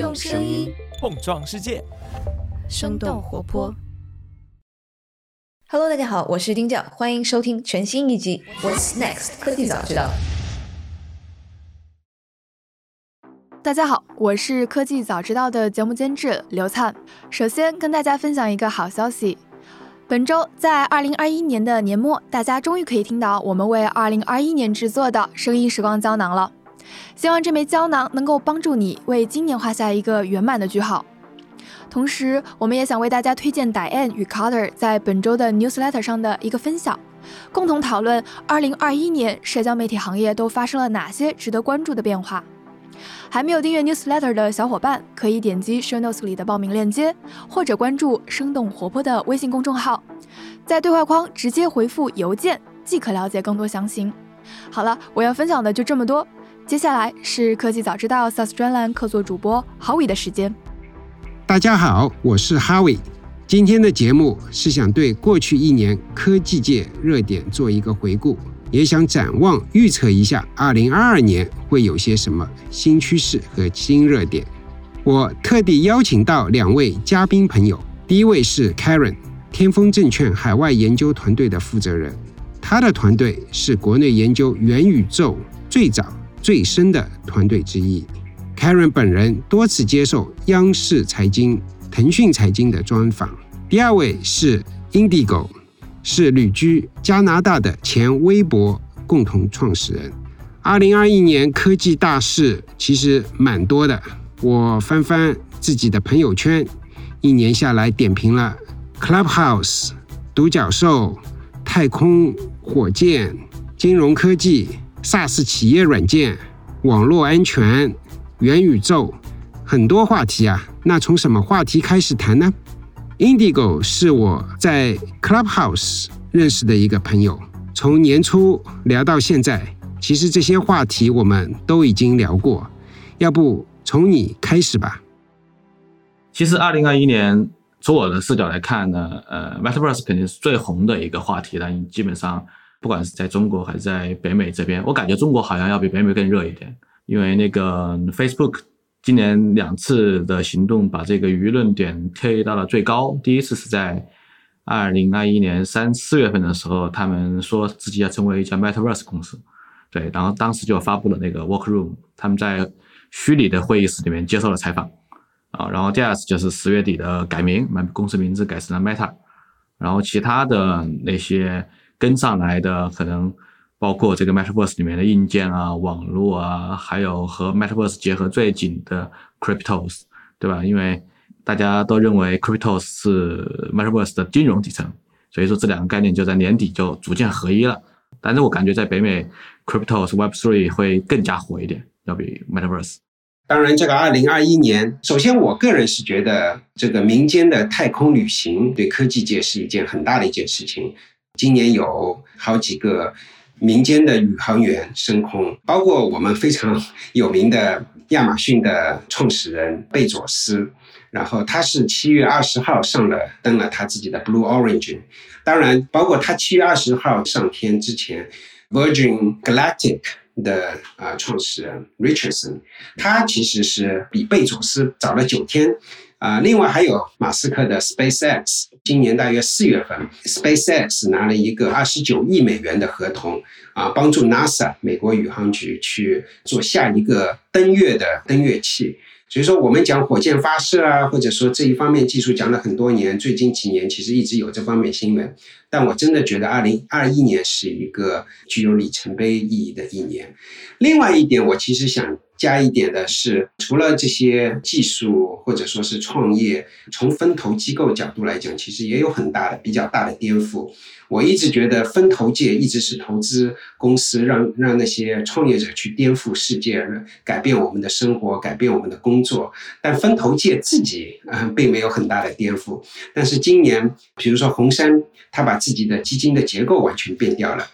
用声音碰撞世界，生动活泼。Hello，大家好，我是丁教，欢迎收听全新一集《What's Next 科技早知道》。大家好，我是科技早知道的节目监制刘灿。首先跟大家分享一个好消息，本周在二零二一年的年末，大家终于可以听到我们为二零二一年制作的声音时光胶囊了。希望这枚胶囊能够帮助你为今年画下一个圆满的句号。同时，我们也想为大家推荐 Diane 与 Carter 在本周的 Newsletter 上的一个分享，共同讨论2021年社交媒体行业都发生了哪些值得关注的变化。还没有订阅 Newsletter 的小伙伴，可以点击 Show Notes 里的报名链接，或者关注生动活泼的微信公众号，在对话框直接回复邮件即可了解更多详情。好了，我要分享的就这么多。接下来是科技早知道 SaaS 专栏客座主播郝伟的时间。大家好，我是 Howie。今天的节目是想对过去一年科技界热点做一个回顾，也想展望预测一下2022年会有些什么新趋势和新热点。我特地邀请到两位嘉宾朋友，第一位是 Karen，天风证券海外研究团队的负责人，他的团队是国内研究元宇宙最早最深的团队之一。Karen 本人多次接受央视财经、腾讯财经的专访。第二位是 Indigo，是旅居加拿大的前微博共同创始人。二零二一年科技大事其实蛮多的，我翻翻自己的朋友圈，一年下来点评了 Clubhouse、独角兽、太空火箭、金融科技、SaaS 企业软件、网络安全。元宇宙，很多话题啊。那从什么话题开始谈呢？Indigo 是我在 Clubhouse 认识的一个朋友，从年初聊到现在，其实这些话题我们都已经聊过。要不从你开始吧？其实，二零二一年从我的视角来看呢，呃，Metaverse 肯定是最红的一个话题了。基本上，不管是在中国还是在北美这边，我感觉中国好像要比北美更热一点。因为那个 Facebook 今年两次的行动把这个舆论点推到了最高。第一次是在二零二一年三四月份的时候，他们说自己要成为一家 Metaverse 公司，对，然后当时就发布了那个 Workroom，他们在虚拟的会议室里面接受了采访啊。然后第二次就是十月底的改名，把公司名字改成了 Meta。然后其他的那些跟上来的可能。包括这个 Metaverse 里面的硬件啊、网络啊，还有和 Metaverse 结合最紧的 Cryptos，对吧？因为大家都认为 Cryptos 是 Metaverse 的金融底层，所以说这两个概念就在年底就逐渐合一了。但是我感觉在北美，Cryptos Web3 会更加火一点，要比 Metaverse。当然，这个二零二一年，首先我个人是觉得这个民间的太空旅行对科技界是一件很大的一件事情。今年有好几个。民间的宇航员升空，包括我们非常有名的亚马逊的创始人贝佐斯，然后他是七月二十号上了登了他自己的 Blue Origin，当然包括他七月二十号上天之前，Virgin Galactic 的啊创始人 Richardson，他其实是比贝佐斯早了九天。啊，另外还有马斯克的 SpaceX，今年大约四月份，SpaceX 拿了一个二十九亿美元的合同，啊，帮助 NASA 美国宇航局去做下一个登月的登月器。所以说，我们讲火箭发射啊，或者说这一方面技术讲了很多年，最近几年其实一直有这方面新闻。但我真的觉得，二零二一年是一个具有里程碑意义的一年。另外一点，我其实想加一点的是，除了这些技术或者说是创业，从分投机构角度来讲，其实也有很大的、比较大的颠覆。我一直觉得分投界一直是投资公司，让让那些创业者去颠覆世界，改变我们的生活，改变我们的工作。但分投界自己啊，并没有很大的颠覆。但是今年，比如说红杉，他把自己的基金的结构完全变掉了。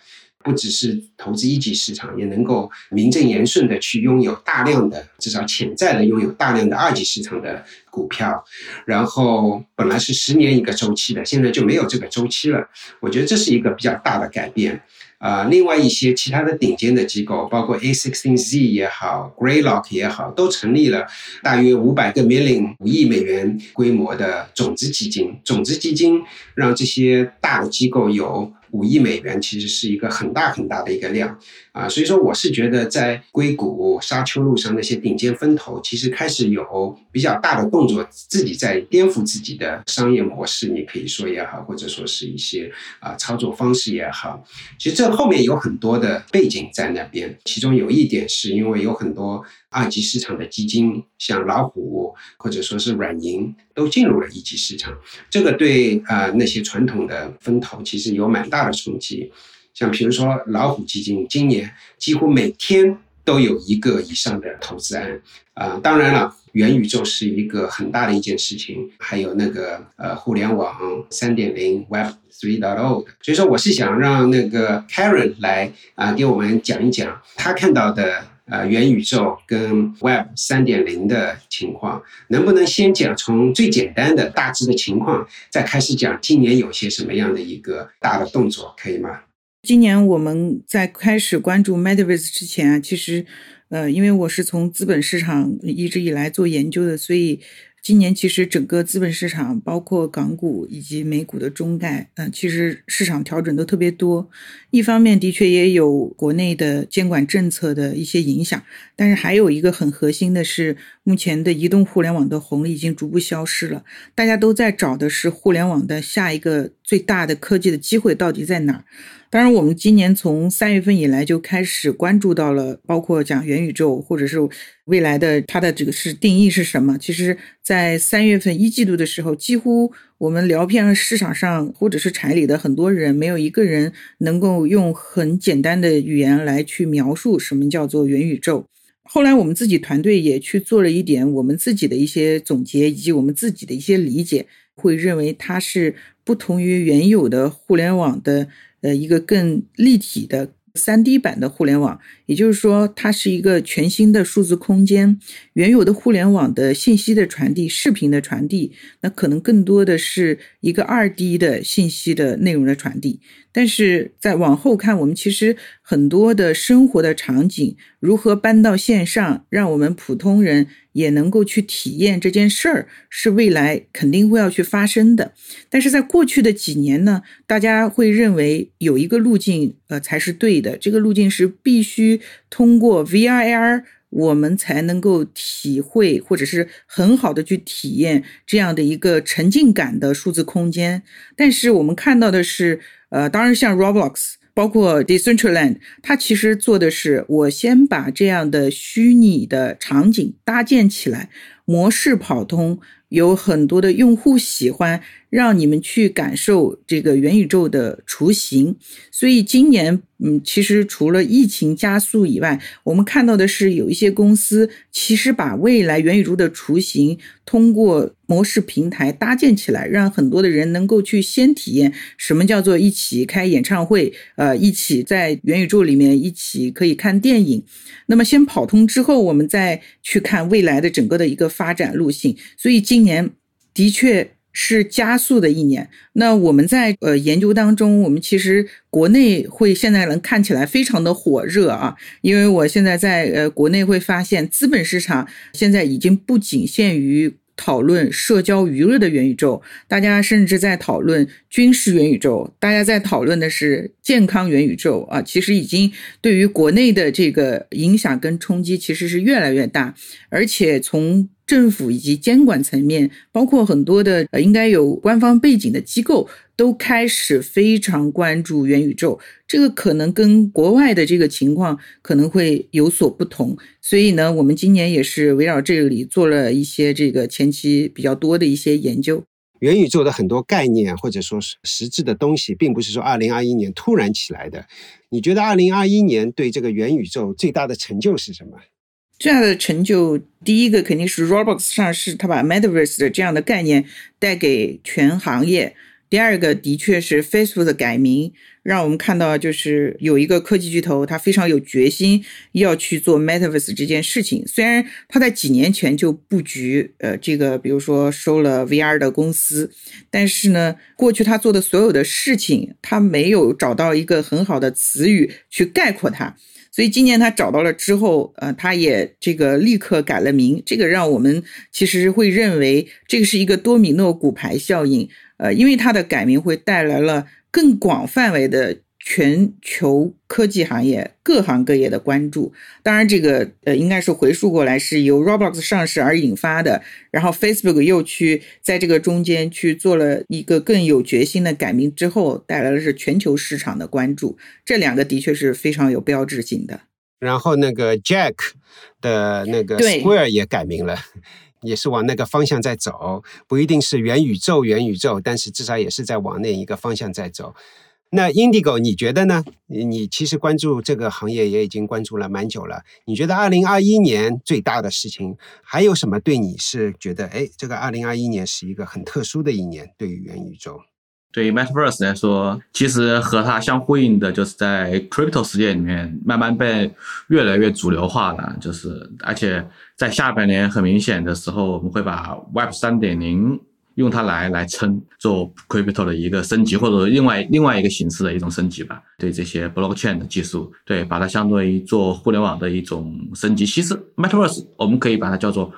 不只是投资一级市场，也能够名正言顺的去拥有大量的，至少潜在的拥有大量的二级市场的股票。然后本来是十年一个周期的，现在就没有这个周期了。我觉得这是一个比较大的改变。啊，另外一些其他的顶尖的机构，包括 A16Z 也好，Greylock 也好，都成立了大约五百个 million 五亿美元规模的种子基金。种子基金让这些大的机构有。五亿美元其实是一个很大很大的一个量啊，所以说我是觉得在硅谷沙丘路上那些顶尖风投其实开始有比较大的动作，自己在颠覆自己的商业模式，你可以说也好，或者说是一些啊操作方式也好，其实这后面有很多的背景在那边，其中有一点是因为有很多。二级市场的基金，像老虎或者说是软银，都进入了一级市场。这个对啊那些传统的风投其实有蛮大的冲击。像比如说老虎基金，今年几乎每天都有一个以上的投资案。啊，当然了，元宇宙是一个很大的一件事情，还有那个呃互联网三点零 Web three dot o 所以说，我是想让那个 Karen 来啊给我们讲一讲他看到的。呃，元宇宙跟 Web 三点零的情况，能不能先讲从最简单的大致的情况，再开始讲今年有些什么样的一个大的动作，可以吗？今年我们在开始关注 Metaverse 之前啊，其实，呃，因为我是从资本市场一直以来做研究的，所以。今年其实整个资本市场，包括港股以及美股的中概，嗯，其实市场调整都特别多。一方面的确也有国内的监管政策的一些影响，但是还有一个很核心的是，目前的移动互联网的红利已经逐步消失了，大家都在找的是互联网的下一个最大的科技的机会到底在哪儿。当然，我们今年从三月份以来就开始关注到了，包括讲元宇宙，或者是未来的它的这个是定义是什么。其实，在三月份一季度的时候，几乎我们聊遍了市场上或者是产业里的很多人，没有一个人能够用很简单的语言来去描述什么叫做元宇宙。后来，我们自己团队也去做了一点我们自己的一些总结，以及我们自己的一些理解，会认为它是不同于原有的互联网的。呃，一个更立体的三 D 版的互联网，也就是说，它是一个全新的数字空间。原有的互联网的信息的传递、视频的传递，那可能更多的是一个二 D 的信息的内容的传递。但是在往后看，我们其实很多的生活的场景如何搬到线上，让我们普通人也能够去体验这件事儿，是未来肯定会要去发生的。但是在过去的几年呢，大家会认为有一个路径，呃，才是对的。这个路径是必须通过 VR、AR 我们才能够体会或者是很好的去体验这样的一个沉浸感的数字空间。但是我们看到的是。呃，当然，像 Roblox，包括 Decentraland，它其实做的是，我先把这样的虚拟的场景搭建起来，模式跑通。有很多的用户喜欢让你们去感受这个元宇宙的雏形，所以今年，嗯，其实除了疫情加速以外，我们看到的是有一些公司其实把未来元宇宙的雏形通过模式平台搭建起来，让很多的人能够去先体验什么叫做一起开演唱会，呃，一起在元宇宙里面一起可以看电影。那么先跑通之后，我们再去看未来的整个的一个发展路径。所以今年的确是加速的一年。那我们在呃研究当中，我们其实国内会现在能看起来非常的火热啊，因为我现在在呃国内会发现，资本市场现在已经不仅限于讨论社交娱乐的元宇宙，大家甚至在讨论军事元宇宙，大家在讨论的是健康元宇宙啊。其实已经对于国内的这个影响跟冲击其实是越来越大，而且从政府以及监管层面，包括很多的呃应该有官方背景的机构，都开始非常关注元宇宙。这个可能跟国外的这个情况可能会有所不同。所以呢，我们今年也是围绕这里做了一些这个前期比较多的一些研究。元宇宙的很多概念或者说是实质的东西，并不是说二零二一年突然起来的。你觉得二零二一年对这个元宇宙最大的成就是什么？最大的成就，第一个肯定是 Roblox 上市，它把 Metaverse 的这样的概念带给全行业，第二个的确是 Facebook 的改名，让我们看到就是有一个科技巨头，他非常有决心要去做 Metaverse 这件事情。虽然他在几年前就布局，呃，这个比如说收了 VR 的公司，但是呢，过去他做的所有的事情，他没有找到一个很好的词语去概括它。所以今年他找到了之后，呃，他也这个立刻改了名，这个让我们其实会认为这个是一个多米诺骨牌效应，呃，因为他的改名会带来了更广范围的。全球科技行业各行各业的关注，当然这个呃应该是回溯过来是由 Roblox 上市而引发的，然后 Facebook 又去在这个中间去做了一个更有决心的改名之后，带来的是全球市场的关注，这两个的确是非常有标志性的。然后那个 Jack 的那个 Square 也改名了，也是往那个方向在走，不一定是元宇宙元宇宙，但是至少也是在往那一个方向在走。那 Indigo，你觉得呢？你其实关注这个行业也已经关注了蛮久了。你觉得二零二一年最大的事情还有什么？对你是觉得，哎，这个二零二一年是一个很特殊的一年，对于元宇宙，对于 Metaverse 来说，其实和它相呼应的，就是在 Crypto 世界里面慢慢被越来越主流化了。就是而且在下半年很明显的时候，我们会把 Web 三点零。用它来来称做 crypto 的一个升级，或者另外另外一个形式的一种升级吧。对这些 blockchain 的技术，对把它相对于做互联网的一种升级。其实 metaverse 我们可以把它叫做。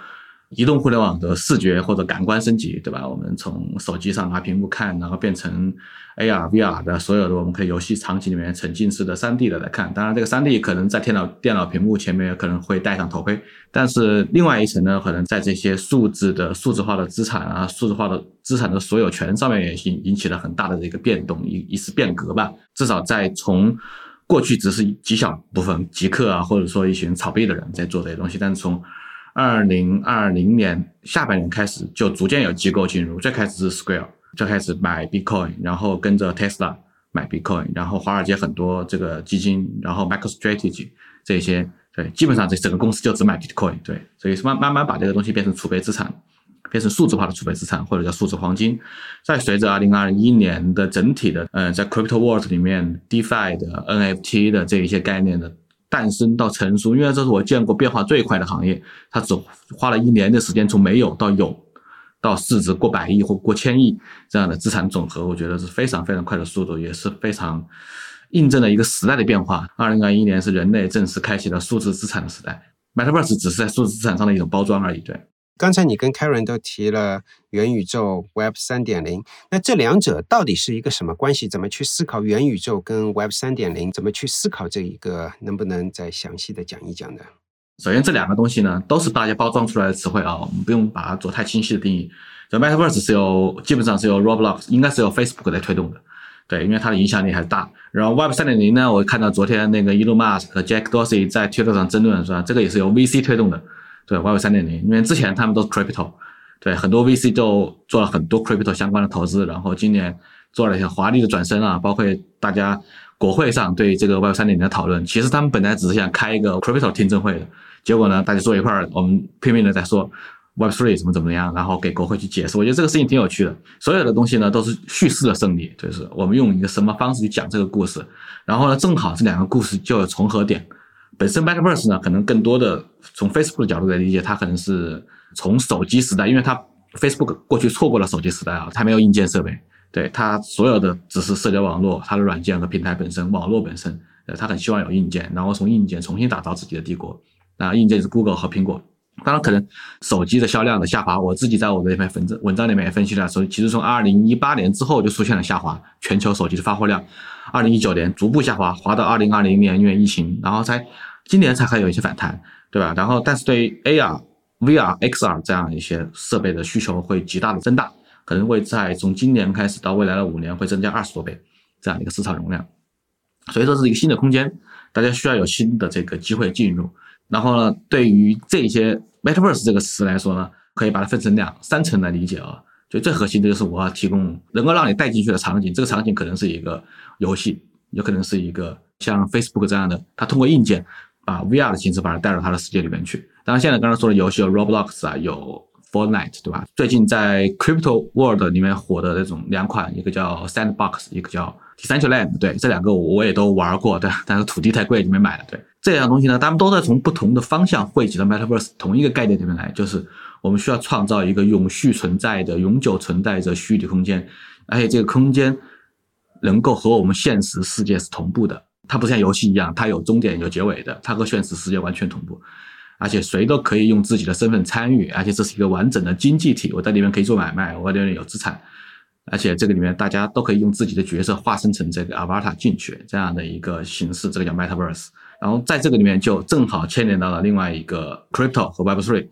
移动互联网的视觉或者感官升级，对吧？我们从手机上拿屏幕看，然后变成 AR、VR 的所有的我们可以游戏场景里面沉浸式的 3D 的来看。当然，这个 3D 可能在电脑电脑屏幕前面可能会戴上头盔，但是另外一层呢，可能在这些数字的数字化的资产啊、数字化的资产的所有权上面也引引起了很大的这个变动，一一次变革吧。至少在从过去只是极小部分极客啊，或者说一群炒币的人在做这些东西，但是从二零二零年下半年开始，就逐渐有机构进入。最开始是 Square，最开始买 Bitcoin，然后跟着 Tesla 买 Bitcoin，然后华尔街很多这个基金，然后 MicroStrategy 这些，对，基本上这整个公司就只买 Bitcoin，对，所以慢慢慢把这个东西变成储备资产，变成数字化的储备资产，或者叫数字黄金。再随着二零二一年的整体的，呃，在 Crypto World 里面，DeFi 的 NFT 的这一些概念的。诞生到成熟，因为这是我见过变化最快的行业，它只花了一年的时间从没有到有，到市值过百亿或过千亿这样的资产总和，我觉得是非常非常快的速度，也是非常印证了一个时代的变化。二零二一年是人类正式开启了数字资产的时代，Metaverse 只是在数字资产上的一种包装而已，对。刚才你跟 Karen 都提了元宇宙 Web 三点零，那这两者到底是一个什么关系？怎么去思考元宇宙跟 Web 三点零？怎么去思考这一个？能不能再详细的讲一讲呢？首先，这两个东西呢，都是大家包装出来的词汇啊，我们不用把它做太清晰的定义。就 Metaverse 是由基本上是由 Roblox，应该是由 Facebook 来推动的，对，因为它的影响力还是大。然后 Web 三点零呢，我看到昨天那个 Elon Musk 和 Jack Dorsey 在 Twitter 上争论，说？这个也是由 VC 推动的。对，Web 三点零，因为之前他们都是 crypto，对，很多 VC 就做了很多 crypto 相关的投资，然后今年做了一些华丽的转身啊，包括大家国会上对这个 Web 三点零的讨论，其实他们本来只是想开一个 crypto 听证会的，结果呢，大家坐一块儿，我们拼命的在说 Web three 怎么怎么样，然后给国会去解释，我觉得这个事情挺有趣的。所有的东西呢，都是叙事的胜利，就是我们用一个什么方式去讲这个故事，然后呢，正好这两个故事就有重合点。本身 Metaverse 呢，可能更多的从 Facebook 的角度来理解，它可能是从手机时代，因为它 Facebook 过去错过了手机时代啊，它没有硬件设备，对它所有的只是社交网络，它的软件和平台本身，网络本身，呃，它很希望有硬件，然后从硬件重新打造自己的帝国。那硬件是 Google 和苹果，当然可能手机的销量的下滑，我自己在我的一篇文章文章里面也分析了，说其实从2018年之后就出现了下滑，全球手机的发货量，2019年逐步下滑，滑到2020年因为疫情，然后才。今年才还有一些反弹，对吧？然后，但是对于 AR、VR、XR 这样一些设备的需求会极大的增大，可能会在从今年开始到未来的五年会增加二十多倍这样的一个市场容量。所以说，是一个新的空间，大家需要有新的这个机会进入。然后呢，对于这些 Metaverse 这个词来说呢，可以把它分成两三层来理解啊。就最核心的就是我要提供能够让你带进去的场景，这个场景可能是一个游戏，有可能是一个像 Facebook 这样的，它通过硬件。把 VR 的形式把它带到它的世界里面去。当然，现在刚刚说的游戏有 Roblox 啊，有 Fortnite，对吧？最近在 Crypto World 里面火的那种两款，一个叫 Sandbox，一个叫 Decentraland，对，这两个我也都玩过，对，但是土地太贵，就没买了。对，这两样东西呢，他们都在从不同的方向汇集到 Metaverse 同一个概念里面来，就是我们需要创造一个永续存在的、永久存在着虚拟空间，而且这个空间能够和我们现实世界是同步的。它不像游戏一样，它有终点有结尾的，它和现实世界完全同步，而且谁都可以用自己的身份参与，而且这是一个完整的经济体，我在里面可以做买卖，我在里面有资产，而且这个里面大家都可以用自己的角色化身成这个 avatar 进去，这样的一个形式，这个叫 metaverse。然后在这个里面就正好牵连到了另外一个 crypto 和 web three，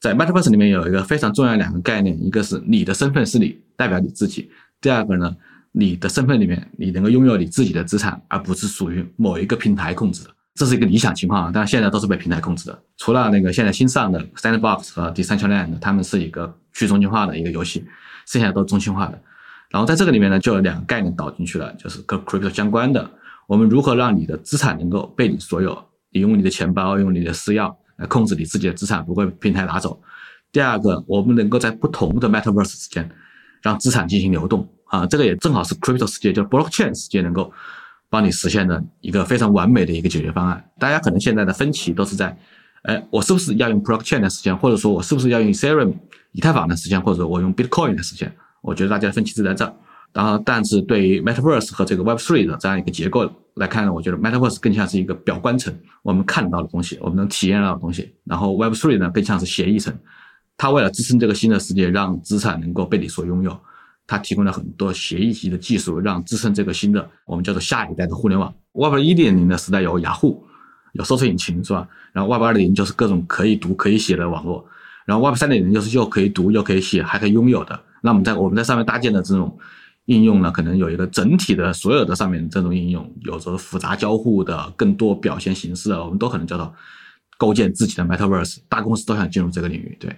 在 metaverse 里面有一个非常重要的两个概念，一个是你的身份是你，代表你自己，第二个呢。你的身份里面，你能够拥有你自己的资产，而不是属于某一个平台控制的，这是一个理想情况啊。但现在都是被平台控制的，除了那个现在新上的 Sandbox 和 Decentraland，他们是一个去中心化的一个游戏，剩下都是中心化的。然后在这个里面呢，就有两个概念导进去了，就是跟 Crypto 相关的，我们如何让你的资产能够被你所有？你用你的钱包，用你的私钥来控制你自己的资产，不会平台拿走。第二个，我们能够在不同的 Metaverse 之间让资产进行流动。啊，这个也正好是 crypto 世界，就是 blockchain 世界能够帮你实现的一个非常完美的一个解决方案。大家可能现在的分歧都是在，哎，我是不是要用 blockchain 的实现，或者说我是不是要用 Seraum 以太坊的实现，或者我用 Bitcoin 的实现？我觉得大家的分歧是在这儿。然后，但是对于 metaverse 和这个 Web3 的这样一个结构来看呢，我觉得 metaverse 更像是一个表观层，我们看到的东西，我们能体验到的东西。然后 Web3 呢，更像是协议层，它为了支撑这个新的世界，让资产能够被你所拥有。它提供了很多协议级的技术，让支撑这个新的我们叫做下一代的互联网。Web 一点零的时代有雅虎，有搜索引擎是吧？然后 Web 二点零就是各种可以读可以写的网络。然后 Web 三点零就是又可以读又可以写还可以拥有的。那我们在我们在上面搭建的这种应用呢，可能有一个整体的所有的上面这种应用，有着复杂交互的更多表现形式，我们都可能叫做构建自己的 Metaverse。大公司都想进入这个领域，对。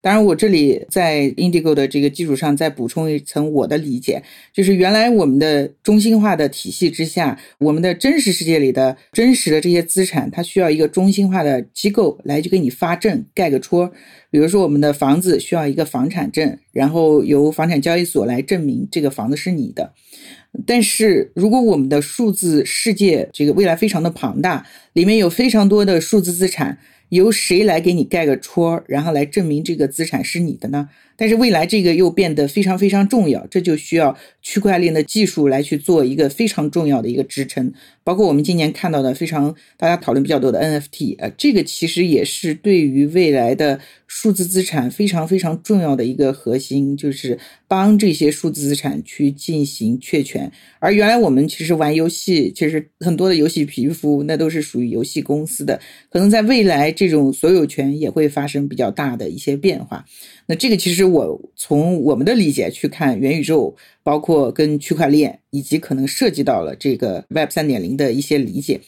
当然，我这里在 Indigo 的这个基础上再补充一层我的理解，就是原来我们的中心化的体系之下，我们的真实世界里的真实的这些资产，它需要一个中心化的机构来去给你发证盖个戳。比如说，我们的房子需要一个房产证，然后由房产交易所来证明这个房子是你的。但是如果我们的数字世界这个未来非常的庞大，里面有非常多的数字资产。由谁来给你盖个戳，然后来证明这个资产是你的呢？但是未来这个又变得非常非常重要，这就需要区块链的技术来去做一个非常重要的一个支撑。包括我们今年看到的非常大家讨论比较多的 NFT，呃，这个其实也是对于未来的数字资产非常非常重要的一个核心，就是帮这些数字资产去进行确权。而原来我们其实玩游戏，其实很多的游戏皮肤那都是属于游戏公司的，可能在未来这种所有权也会发生比较大的一些变化。那这个其实我从我们的理解去看元宇宙，包括跟区块链，以及可能涉及到了这个 Web 三点零的一些理解。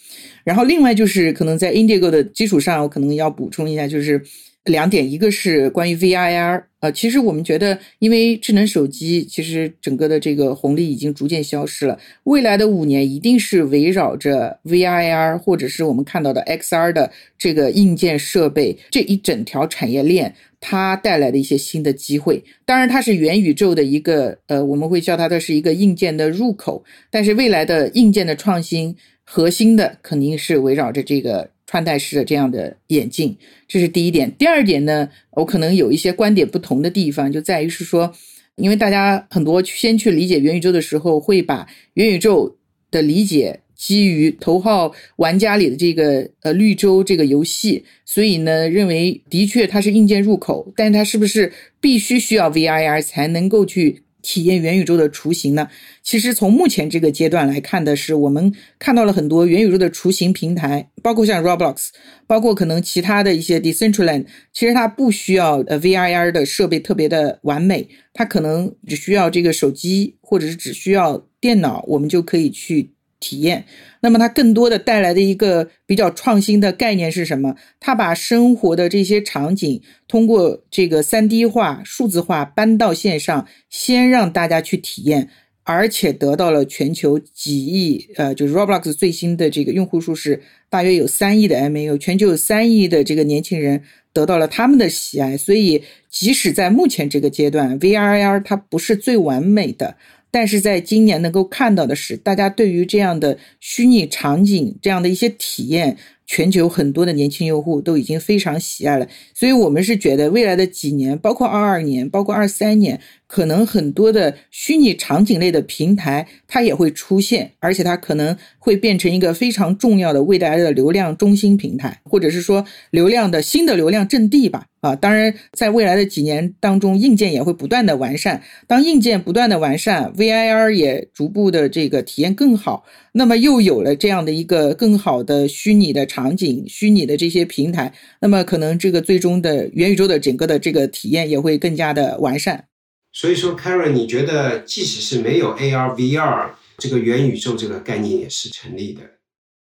然后另外就是可能在 Indigo 的基础上，我可能要补充一下，就是两点，一个是关于 VIR。呃，其实我们觉得，因为智能手机其实整个的这个红利已经逐渐消失了，未来的五年一定是围绕着 VIR 或者是我们看到的 XR 的这个硬件设备这一整条产业链。它带来的一些新的机会，当然它是元宇宙的一个，呃，我们会叫它的是一个硬件的入口。但是未来的硬件的创新，核心的肯定是围绕着这个穿戴式的这样的眼镜，这是第一点。第二点呢，我可能有一些观点不同的地方，就在于是说，因为大家很多先去理解元宇宙的时候，会把元宇宙的理解。基于头号玩家里的这个呃绿洲这个游戏，所以呢，认为的确它是硬件入口，但它是不是必须需要 VIR 才能够去体验元宇宙的雏形呢？其实从目前这个阶段来看的是，我们看到了很多元宇宙的雏形平台，包括像 Roblox，包括可能其他的一些 Decentraland，其实它不需要呃 VIR 的设备特别的完美，它可能只需要这个手机或者是只需要电脑，我们就可以去。体验，那么它更多的带来的一个比较创新的概念是什么？它把生活的这些场景通过这个三 D 化、数字化搬到线上，先让大家去体验。而且得到了全球几亿，呃，就是 Roblox 最新的这个用户数是大约有三亿的 MAU，全球有三亿的这个年轻人得到了他们的喜爱。所以，即使在目前这个阶段，VR、AR 它不是最完美的，但是在今年能够看到的是，大家对于这样的虚拟场景这样的一些体验。全球很多的年轻用户都已经非常喜爱了，所以我们是觉得未来的几年，包括二二年，包括二三年，可能很多的虚拟场景类的平台它也会出现，而且它可能会变成一个非常重要的未来的流量中心平台，或者是说流量的新的流量阵地吧。啊，当然，在未来的几年当中，硬件也会不断的完善。当硬件不断的完善，VIR 也逐步的这个体验更好，那么又有了这样的一个更好的虚拟的场景、虚拟的这些平台，那么可能这个最终的元宇宙的整个的这个体验也会更加的完善。所以说，Karen，你觉得即使是没有 AR、VR 这个元宇宙这个概念也是成立的？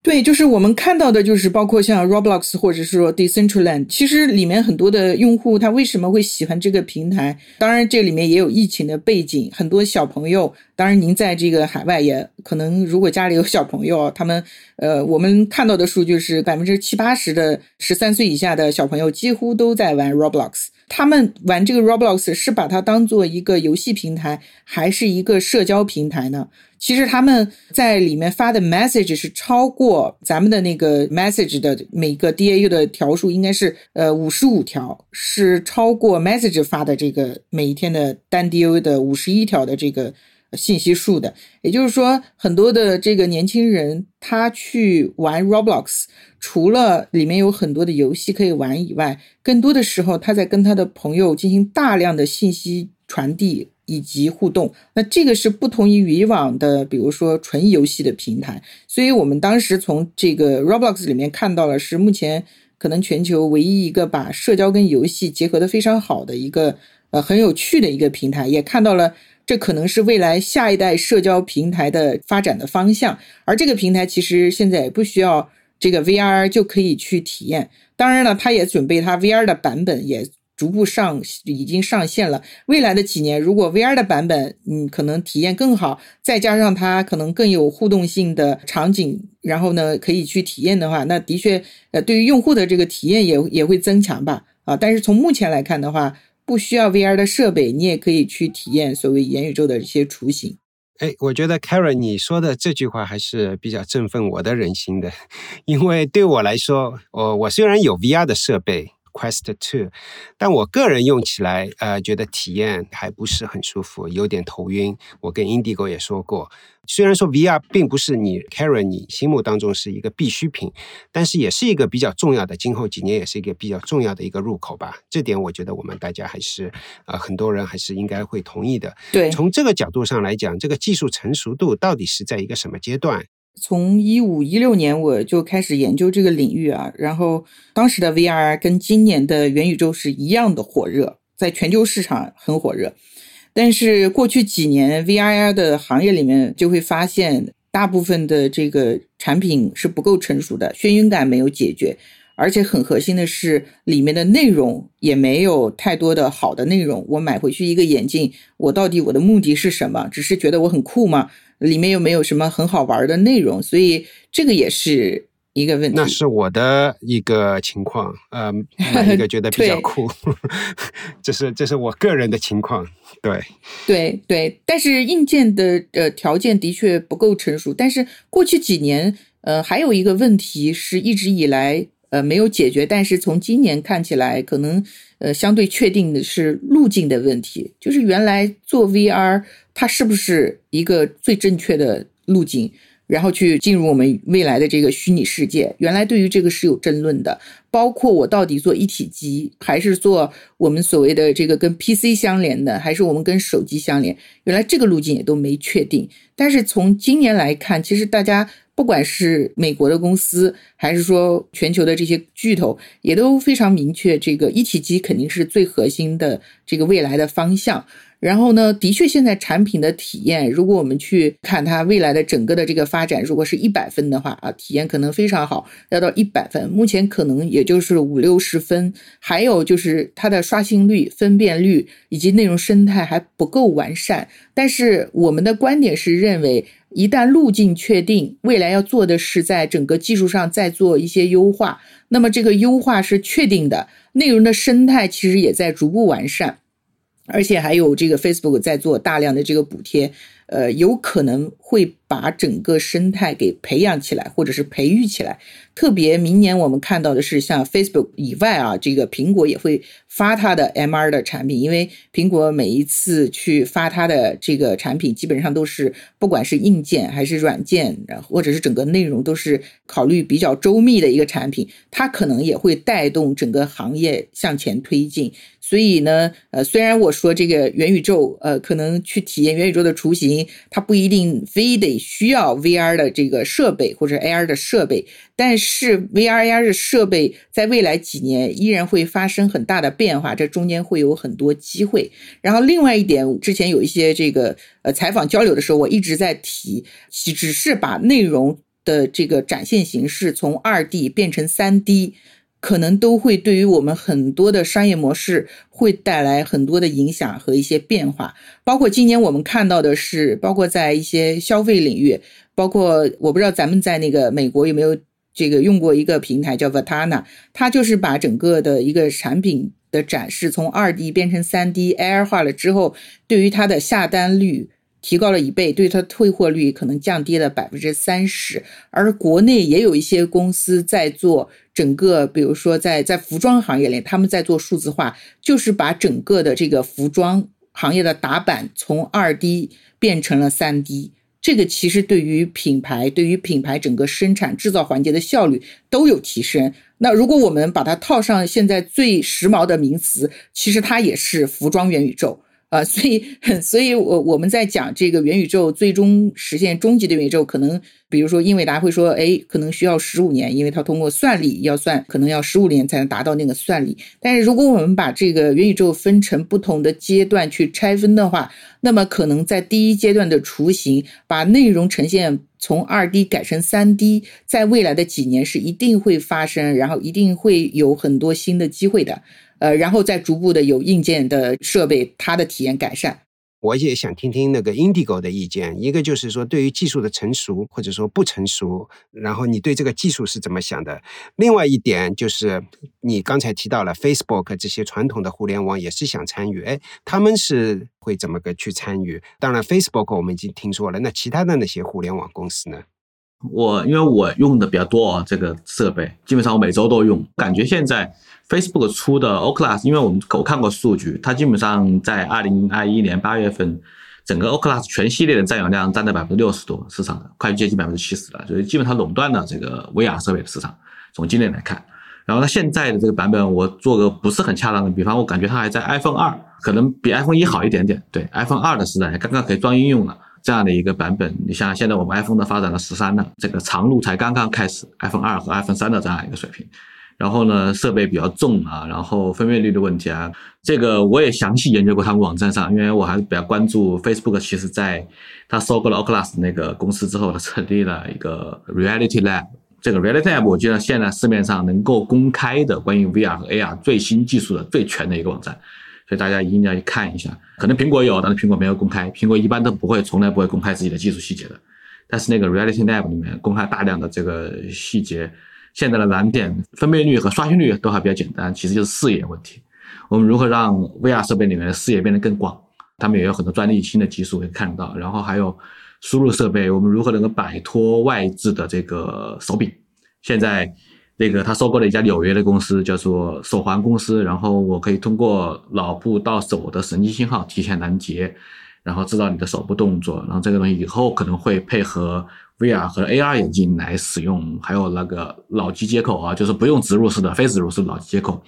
对，就是我们看到的，就是包括像 Roblox 或者是说 Decentraland，其实里面很多的用户他为什么会喜欢这个平台？当然，这里面也有疫情的背景，很多小朋友。当然，您在这个海外也可能，如果家里有小朋友，他们，呃，我们看到的数据是百分之七八十的十三岁以下的小朋友几乎都在玩 Roblox。他们玩这个 Roblox 是把它当做一个游戏平台，还是一个社交平台呢？其实他们在里面发的 message 是超过咱们的那个 message 的每个 DAU 的条数，应该是呃五十五条，是超过 message 发的这个每一天的单 DAU 的五十一条的这个。信息数的，也就是说，很多的这个年轻人他去玩 Roblox，除了里面有很多的游戏可以玩以外，更多的时候他在跟他的朋友进行大量的信息传递以及互动。那这个是不同于以往的，比如说纯游戏的平台。所以我们当时从这个 Roblox 里面看到了，是目前可能全球唯一一个把社交跟游戏结合的非常好的一个呃很有趣的一个平台，也看到了。这可能是未来下一代社交平台的发展的方向，而这个平台其实现在也不需要这个 VR 就可以去体验。当然了，它也准备它 VR 的版本也逐步上，已经上线了。未来的几年，如果 VR 的版本嗯可能体验更好，再加上它可能更有互动性的场景，然后呢可以去体验的话，那的确呃对于用户的这个体验也也会增强吧啊。但是从目前来看的话。不需要 VR 的设备，你也可以去体验所谓元宇宙的一些雏形。哎，我觉得 Karen 你说的这句话还是比较振奋我的人心的，因为对我来说，我我虽然有 VR 的设备。Quest Two，但我个人用起来，呃，觉得体验还不是很舒服，有点头晕。我跟 Indigo 也说过，虽然说 VR 并不是你 Karen 你心目当中是一个必需品，但是也是一个比较重要的，今后几年也是一个比较重要的一个入口吧。这点我觉得我们大家还是，呃，很多人还是应该会同意的。对，从这个角度上来讲，这个技术成熟度到底是在一个什么阶段？从一五一六年我就开始研究这个领域啊，然后当时的 VR 跟今年的元宇宙是一样的火热，在全球市场很火热。但是过去几年 VR 的行业里面就会发现，大部分的这个产品是不够成熟的，眩晕感没有解决，而且很核心的是里面的内容也没有太多的好的内容。我买回去一个眼镜，我到底我的目的是什么？只是觉得我很酷吗？里面又没有什么很好玩的内容，所以这个也是一个问题。那是我的一个情况，呃，买一个觉得比较 酷，这是这是我个人的情况。对，对对，但是硬件的呃条件的确不够成熟。但是过去几年，呃，还有一个问题是一直以来呃没有解决，但是从今年看起来，可能呃相对确定的是路径的问题，就是原来做 VR。它是不是一个最正确的路径？然后去进入我们未来的这个虚拟世界？原来对于这个是有争论的，包括我到底做一体机，还是做我们所谓的这个跟 PC 相连的，还是我们跟手机相连？原来这个路径也都没确定。但是从今年来看，其实大家。不管是美国的公司，还是说全球的这些巨头，也都非常明确，这个一体机肯定是最核心的这个未来的方向。然后呢，的确，现在产品的体验，如果我们去看它未来的整个的这个发展，如果是一百分的话啊，体验可能非常好，要到一百分。目前可能也就是五六十分。还有就是它的刷新率、分辨率以及内容生态还不够完善。但是我们的观点是认为，一旦路径确定，未来要做的是在整个技术上再做一些优化。那么这个优化是确定的，内容的生态其实也在逐步完善。而且还有这个 Facebook 在做大量的这个补贴，呃，有可能会把整个生态给培养起来，或者是培育起来。特别明年我们看到的是，像 Facebook 以外啊，这个苹果也会发它的 MR 的产品，因为苹果每一次去发它的这个产品，基本上都是不管是硬件还是软件，或者是整个内容都是考虑比较周密的一个产品，它可能也会带动整个行业向前推进。所以呢，呃，虽然我说这个元宇宙，呃，可能去体验元宇宙的雏形，它不一定非得需要 VR 的这个设备或者 AR 的设备，但是 VR、AR 的设备在未来几年依然会发生很大的变化，这中间会有很多机会。然后另外一点，之前有一些这个呃采访交流的时候，我一直在提，只是把内容的这个展现形式从二 D 变成三 D。可能都会对于我们很多的商业模式会带来很多的影响和一些变化，包括今年我们看到的是，包括在一些消费领域，包括我不知道咱们在那个美国有没有这个用过一个平台叫 Vatana，它就是把整个的一个产品的展示从二 D 变成三 D AR 化了之后，对于它的下单率。提高了一倍，对它退货率可能降低了百分之三十。而国内也有一些公司在做整个，比如说在在服装行业里，他们在做数字化，就是把整个的这个服装行业的打版从二 D 变成了三 D。这个其实对于品牌，对于品牌整个生产制造环节的效率都有提升。那如果我们把它套上现在最时髦的名词，其实它也是服装元宇宙。啊，所以，所以我我们在讲这个元宇宙最终实现终极的元宇宙，可能比如说英伟达会说，哎，可能需要十五年，因为它通过算力要算，可能要十五年才能达到那个算力。但是如果我们把这个元宇宙分成不同的阶段去拆分的话，那么可能在第一阶段的雏形，把内容呈现从二 D 改成三 D，在未来的几年是一定会发生，然后一定会有很多新的机会的。呃，然后再逐步的有硬件的设备，它的体验改善。我也想听听那个 Indigo 的意见。一个就是说，对于技术的成熟或者说不成熟，然后你对这个技术是怎么想的？另外一点就是，你刚才提到了 Facebook 这些传统的互联网也是想参与，哎，他们是会怎么个去参与？当然，Facebook 我们已经听说了，那其他的那些互联网公司呢？我因为我用的比较多啊，这个设备基本上我每周都用，感觉现在。Facebook 出的 Oculus，因为我们我看过数据，它基本上在二零二一年八月份，整个 Oculus 全系列的占有量占到百分之六十多市场的，快接近百分之七十了，所以基本上垄断了这个 VR 设备的市场。从今年来看，然后它现在的这个版本，我做个不是很恰当的比方，我感觉它还在 iPhone 二，可能比 iPhone 一好一点点。对，iPhone 二的时代刚刚可以装应用了，这样的一个版本。你像现在我们 iPhone 的发展到十三了，这个长路才刚刚开始，iPhone 二和 iPhone 三的这样一个水平。然后呢，设备比较重啊，然后分辨率的问题啊，这个我也详细研究过他们网站上，因为我还是比较关注 Facebook。其实，在他收购了 Oculus 那个公司之后，他成立了一个 Reality Lab。这个 Reality Lab 我觉得现在市面上能够公开的关于 VR 和 AR 最新技术的最全的一个网站，所以大家一定要去看一下。可能苹果有，但是苹果没有公开，苹果一般都不会，从来不会公开自己的技术细节的。但是那个 Reality Lab 里面公开大量的这个细节。现在的难点，分辨率和刷新率都还比较简单，其实就是视野问题。我们如何让 VR 设备里面的视野变得更广？他们也有很多专利新的技术可以看到。然后还有输入设备，我们如何能够摆脱外置的这个手柄？现在那个他收购了一家纽约的公司，叫做手环公司。然后我可以通过脑部到手的神经信号提前拦截，然后知道你的手部动作。然后这个东西以后可能会配合。VR 和 AR 眼镜来使用，还有那个脑机接口啊，就是不用植入式的、非植入式脑机接口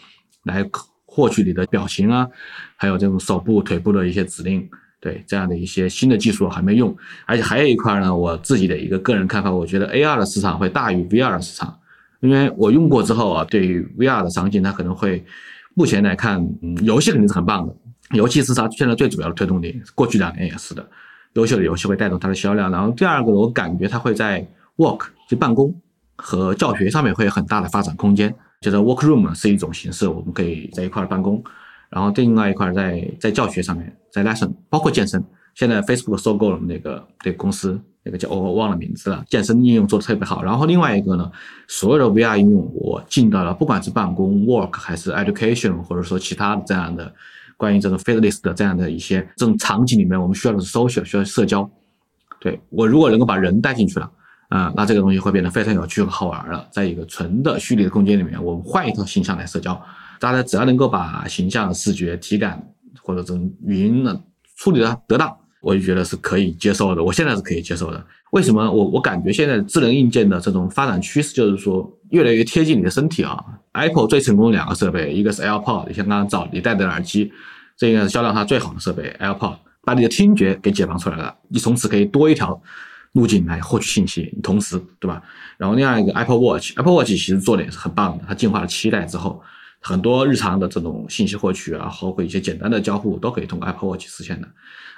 来获取你的表情啊，还有这种手部、腿部的一些指令。对这样的一些新的技术还没用，而且还有一块呢，我自己的一个个人看法，我觉得 AR 的市场会大于 VR 的市场，因为我用过之后啊，对于 VR 的场景，它可能会目前来看，嗯，游戏肯定是很棒的，游戏是它现在最主要的推动力，过去两年也是的，优秀的游戏会带动它的销量。然后第二个，我感觉它会在 work 就办公和教学上面会有很大的发展空间，就是 work room 是一种形式，我们可以在一块办公。然后另外一块在在教学上面，在 lesson 包括健身，现在 Facebook 收购了那个那个公司，那个叫我忘了名字了，健身应用做的特别好。然后另外一个呢，所有的 VR 应用我进到了，不管是办公 work 还是 education，或者说其他的这样的关于这种 fitness 的这样的一些这种场景里面，我们需要的是 social，需要社交。对我如果能够把人带进去了，啊，那这个东西会变得非常有趣和好玩了。在一个纯的虚拟的空间里面，我们换一套形象来社交。大家只要能够把形象、视觉、体感或者这种语音呢处理的得当，我就觉得是可以接受的。我现在是可以接受的。为什么？我我感觉现在智能硬件的这种发展趋势就是说越来越贴近你的身体啊。Apple 最成功的两个设备，一个是 AirPod，你像刚刚找你戴的耳机，这应该是销量它最好的设备。AirPod 把你的听觉给解放出来了，你从此可以多一条路径来获取信息，同时对吧？然后另外一个 Apple Watch，Apple Watch 其实做的也是很棒的，它进化了七代之后。很多日常的这种信息获取啊，包括一些简单的交互，都可以通过 Apple Watch 实现的。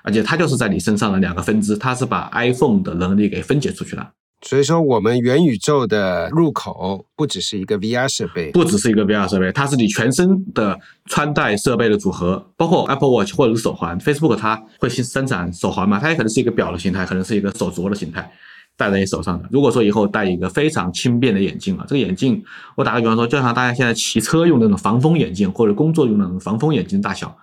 而且它就是在你身上的两个分支，它是把 iPhone 的能力给分解出去了。所以说，我们元宇宙的入口不只是一个 VR 设备，不只是一个 VR 设备，它是你全身的穿戴设备的组合，包括 Apple Watch 或者是手环。Facebook 它会生产手环嘛？它也可能是一个表的形态，可能是一个手镯的形态。戴在你手上的。如果说以后戴一个非常轻便的眼镜啊，这个眼镜，我打个比方说，就像大家现在骑车用那种防风眼镜，或者工作用那种防风眼镜大小，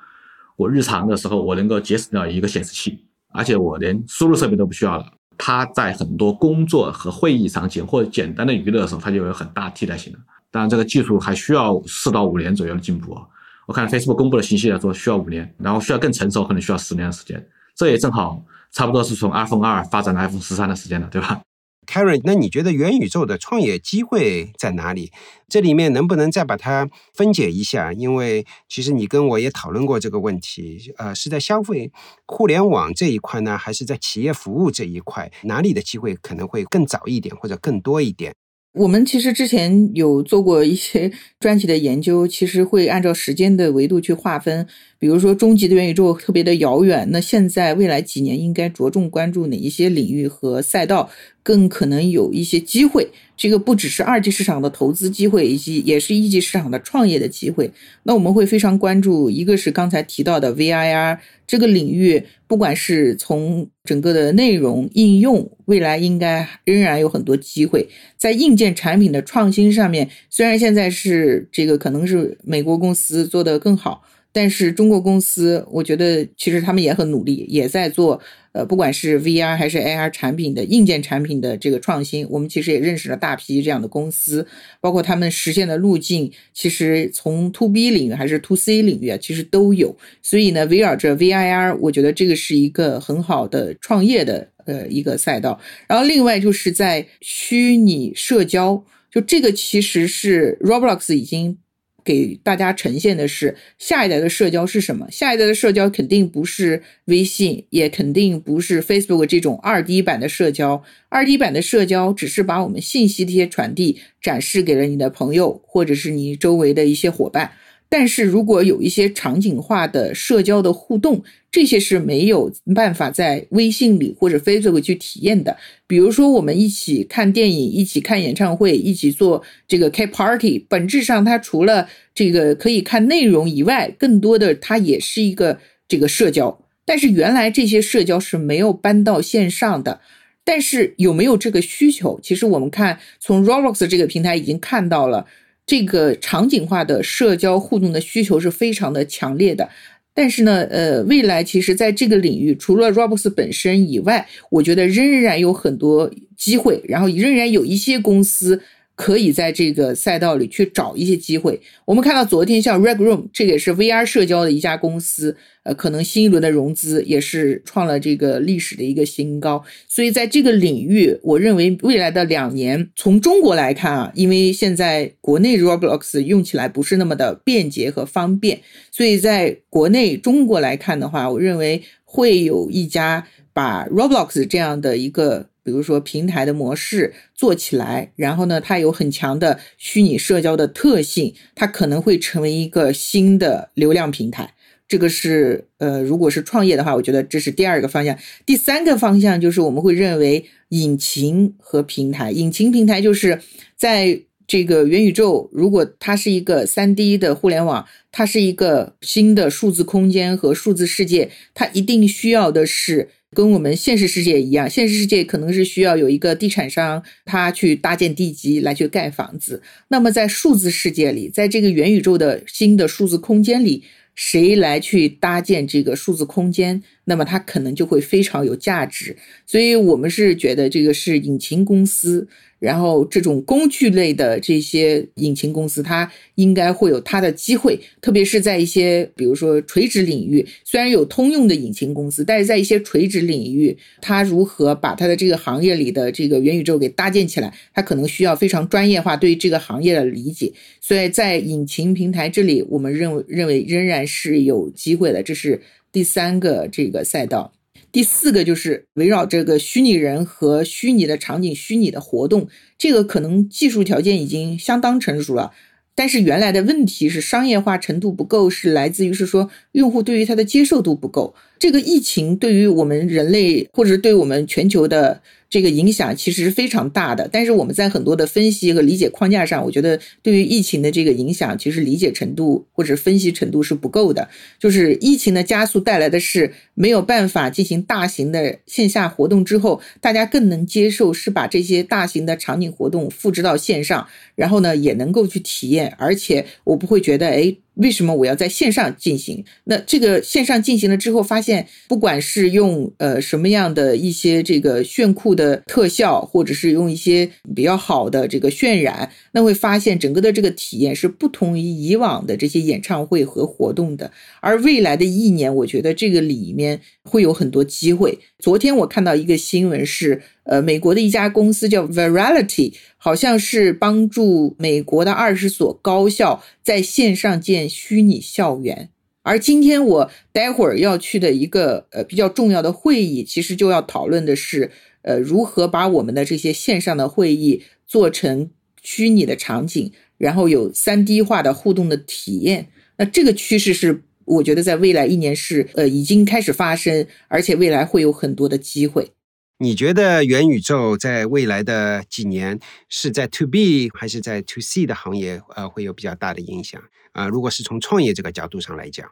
我日常的时候我能够节省掉一个显示器，而且我连输入设备都不需要了。它在很多工作和会议场景或者简单的娱乐的时候，它就有很大替代性的。当然，这个技术还需要四到五年左右的进步啊。我看 Facebook 公布的信息来说，需要五年，然后需要更成熟，可能需要十年的时间。这也正好。差不多是从 iPhone 二发展到 iPhone 十三的时间了，对吧？Karen，那你觉得元宇宙的创业机会在哪里？这里面能不能再把它分解一下？因为其实你跟我也讨论过这个问题，呃，是在消费互联网这一块呢，还是在企业服务这一块？哪里的机会可能会更早一点，或者更多一点？我们其实之前有做过一些专题的研究，其实会按照时间的维度去划分。比如说，终极的元宇宙特别的遥远，那现在未来几年应该着重关注哪一些领域和赛道，更可能有一些机会？这个不只是二级市场的投资机会，以及也是一级市场的创业的机会。那我们会非常关注，一个是刚才提到的 VIR 这个领域，不管是从整个的内容应用，未来应该仍然有很多机会。在硬件产品的创新上面，虽然现在是这个可能是美国公司做得更好。但是中国公司，我觉得其实他们也很努力，也在做，呃，不管是 VR 还是 AR 产品的硬件产品的这个创新。我们其实也认识了大批这样的公司，包括他们实现的路径，其实从 To B 领域还是 To C 领域啊，其实都有。所以呢，围绕着 VIR，我觉得这个是一个很好的创业的呃一个赛道。然后另外就是在虚拟社交，就这个其实是 Roblox 已经。给大家呈现的是下一代的社交是什么？下一代的社交肯定不是微信，也肯定不是 Facebook 这种二 D 版的社交。二 D 版的社交只是把我们信息的一些传递展示给了你的朋友，或者是你周围的一些伙伴。但是如果有一些场景化的社交的互动，这些是没有办法在微信里或者 Facebook 去体验的。比如说，我们一起看电影，一起看演唱会，一起做这个开 party，本质上它除了这个可以看内容以外，更多的它也是一个这个社交。但是原来这些社交是没有搬到线上的。但是有没有这个需求？其实我们看从 Roblox 这个平台已经看到了。这个场景化的社交互动的需求是非常的强烈的，但是呢，呃，未来其实在这个领域，除了 Roblox 本身以外，我觉得仍然有很多机会，然后仍然有一些公司可以在这个赛道里去找一些机会。我们看到昨天像 Reg Room，这个也是 VR 社交的一家公司，呃，可能新一轮的融资也是创了这个历史的一个新高。所以在这个领域，我认为未来的两年，从中国来看啊，因为现在国内 Roblox 用起来不是那么的便捷和方便，所以在国内中国来看的话，我认为会有一家把 Roblox 这样的一个。比如说平台的模式做起来，然后呢，它有很强的虚拟社交的特性，它可能会成为一个新的流量平台。这个是呃，如果是创业的话，我觉得这是第二个方向。第三个方向就是我们会认为引擎和平台。引擎平台就是在这个元宇宙，如果它是一个三 D 的互联网，它是一个新的数字空间和数字世界，它一定需要的是。跟我们现实世界一样，现实世界可能是需要有一个地产商，他去搭建地基来去盖房子。那么在数字世界里，在这个元宇宙的新的数字空间里，谁来去搭建这个数字空间？那么它可能就会非常有价值。所以我们是觉得这个是引擎公司。然后，这种工具类的这些引擎公司，它应该会有它的机会，特别是在一些比如说垂直领域，虽然有通用的引擎公司，但是在一些垂直领域，它如何把它的这个行业里的这个元宇宙给搭建起来，它可能需要非常专业化对于这个行业的理解。所以在引擎平台这里，我们认为认为仍然是有机会的，这是第三个这个赛道。第四个就是围绕这个虚拟人和虚拟的场景、虚拟的活动，这个可能技术条件已经相当成熟了，但是原来的问题是商业化程度不够，是来自于是说用户对于它的接受度不够。这个疫情对于我们人类或者对我们全球的。这个影响其实是非常大的，但是我们在很多的分析和理解框架上，我觉得对于疫情的这个影响，其实理解程度或者分析程度是不够的。就是疫情的加速带来的是没有办法进行大型的线下活动之后，大家更能接受是把这些大型的场景活动复制到线上，然后呢也能够去体验，而且我不会觉得哎。为什么我要在线上进行？那这个线上进行了之后，发现不管是用呃什么样的一些这个炫酷的特效，或者是用一些比较好的这个渲染，那会发现整个的这个体验是不同于以往的这些演唱会和活动的。而未来的一年，我觉得这个里面会有很多机会。昨天我看到一个新闻是。呃，美国的一家公司叫 Virality，好像是帮助美国的二十所高校在线上建虚拟校园。而今天我待会儿要去的一个呃比较重要的会议，其实就要讨论的是，呃，如何把我们的这些线上的会议做成虚拟的场景，然后有三 D 化的互动的体验。那这个趋势是，我觉得在未来一年是呃已经开始发生，而且未来会有很多的机会。你觉得元宇宙在未来的几年是在 To B 还是在 To C 的行业呃会有比较大的影响啊？如果是从创业这个角度上来讲，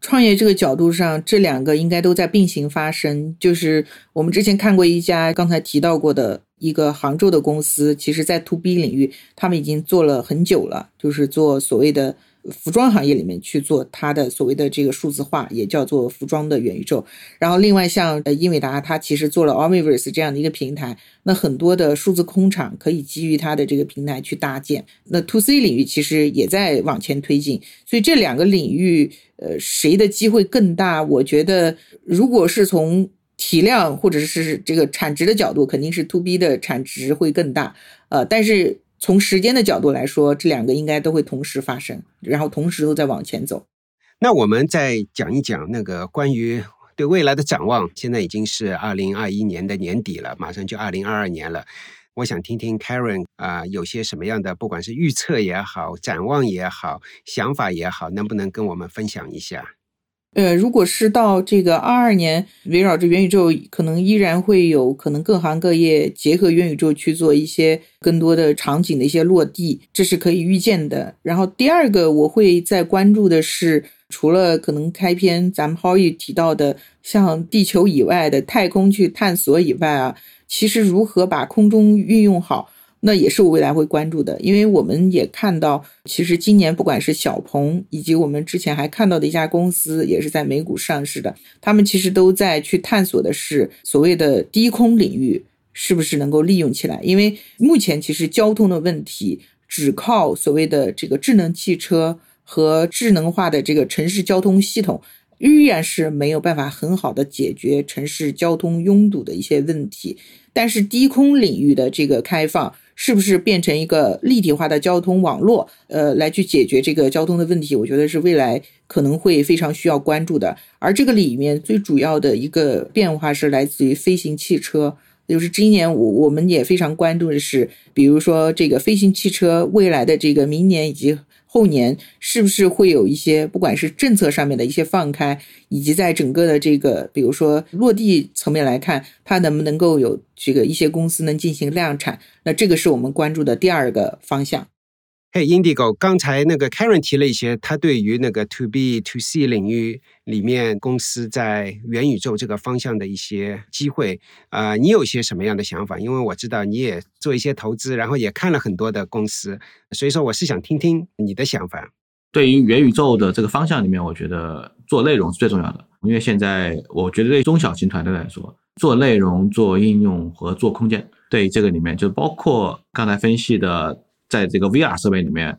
创业这个角度上，这两个应该都在并行发生。就是我们之前看过一家刚才提到过的一个杭州的公司，其实在 To B 领域，他们已经做了很久了，就是做所谓的。服装行业里面去做它的所谓的这个数字化，也叫做服装的元宇宙。然后另外像呃英伟达，它其实做了 Omniverse 这样的一个平台，那很多的数字工厂可以基于它的这个平台去搭建。那 To C 领域其实也在往前推进，所以这两个领域，呃，谁的机会更大？我觉得，如果是从体量或者是这个产值的角度，肯定是 To B 的产值会更大。呃，但是。从时间的角度来说，这两个应该都会同时发生，然后同时都在往前走。那我们再讲一讲那个关于对未来的展望。现在已经是二零二一年的年底了，马上就二零二二年了。我想听听 Karen 啊，有些什么样的，不管是预测也好，展望也好，想法也好，能不能跟我们分享一下？呃，如果是到这个二二年，围绕着元宇宙，可能依然会有可能各行各业结合元宇宙去做一些更多的场景的一些落地，这是可以预见的。然后第二个，我会在关注的是，除了可能开篇咱们浩宇提到的，像地球以外的太空去探索以外啊，其实如何把空中运用好。那也是我未来会关注的，因为我们也看到，其实今年不管是小鹏，以及我们之前还看到的一家公司，也是在美股上市的，他们其实都在去探索的是所谓的低空领域，是不是能够利用起来？因为目前其实交通的问题，只靠所谓的这个智能汽车和智能化的这个城市交通系统，依然是没有办法很好的解决城市交通拥堵的一些问题。但是低空领域的这个开放，是不是变成一个立体化的交通网络，呃，来去解决这个交通的问题？我觉得是未来可能会非常需要关注的。而这个里面最主要的一个变化是来自于飞行汽车。就是今年我我们也非常关注的是，比如说这个飞行汽车未来的这个明年以及后年，是不是会有一些不管是政策上面的一些放开，以及在整个的这个比如说落地层面来看，它能不能够有这个一些公司能进行量产？那这个是我们关注的第二个方向。嘿，Indigo，刚才那个 Karen 提了一些，他对于那个 To B To C 领域里面公司在元宇宙这个方向的一些机会，啊，你有些什么样的想法？因为我知道你也做一些投资，然后也看了很多的公司，所以说我是想听听你的想法。对于元宇宙的这个方向里面，我觉得做内容是最重要的，因为现在我觉得对中小型团队来说，做内容、做应用和做空间，对这个里面就包括刚才分析的。在这个 VR 设备里面，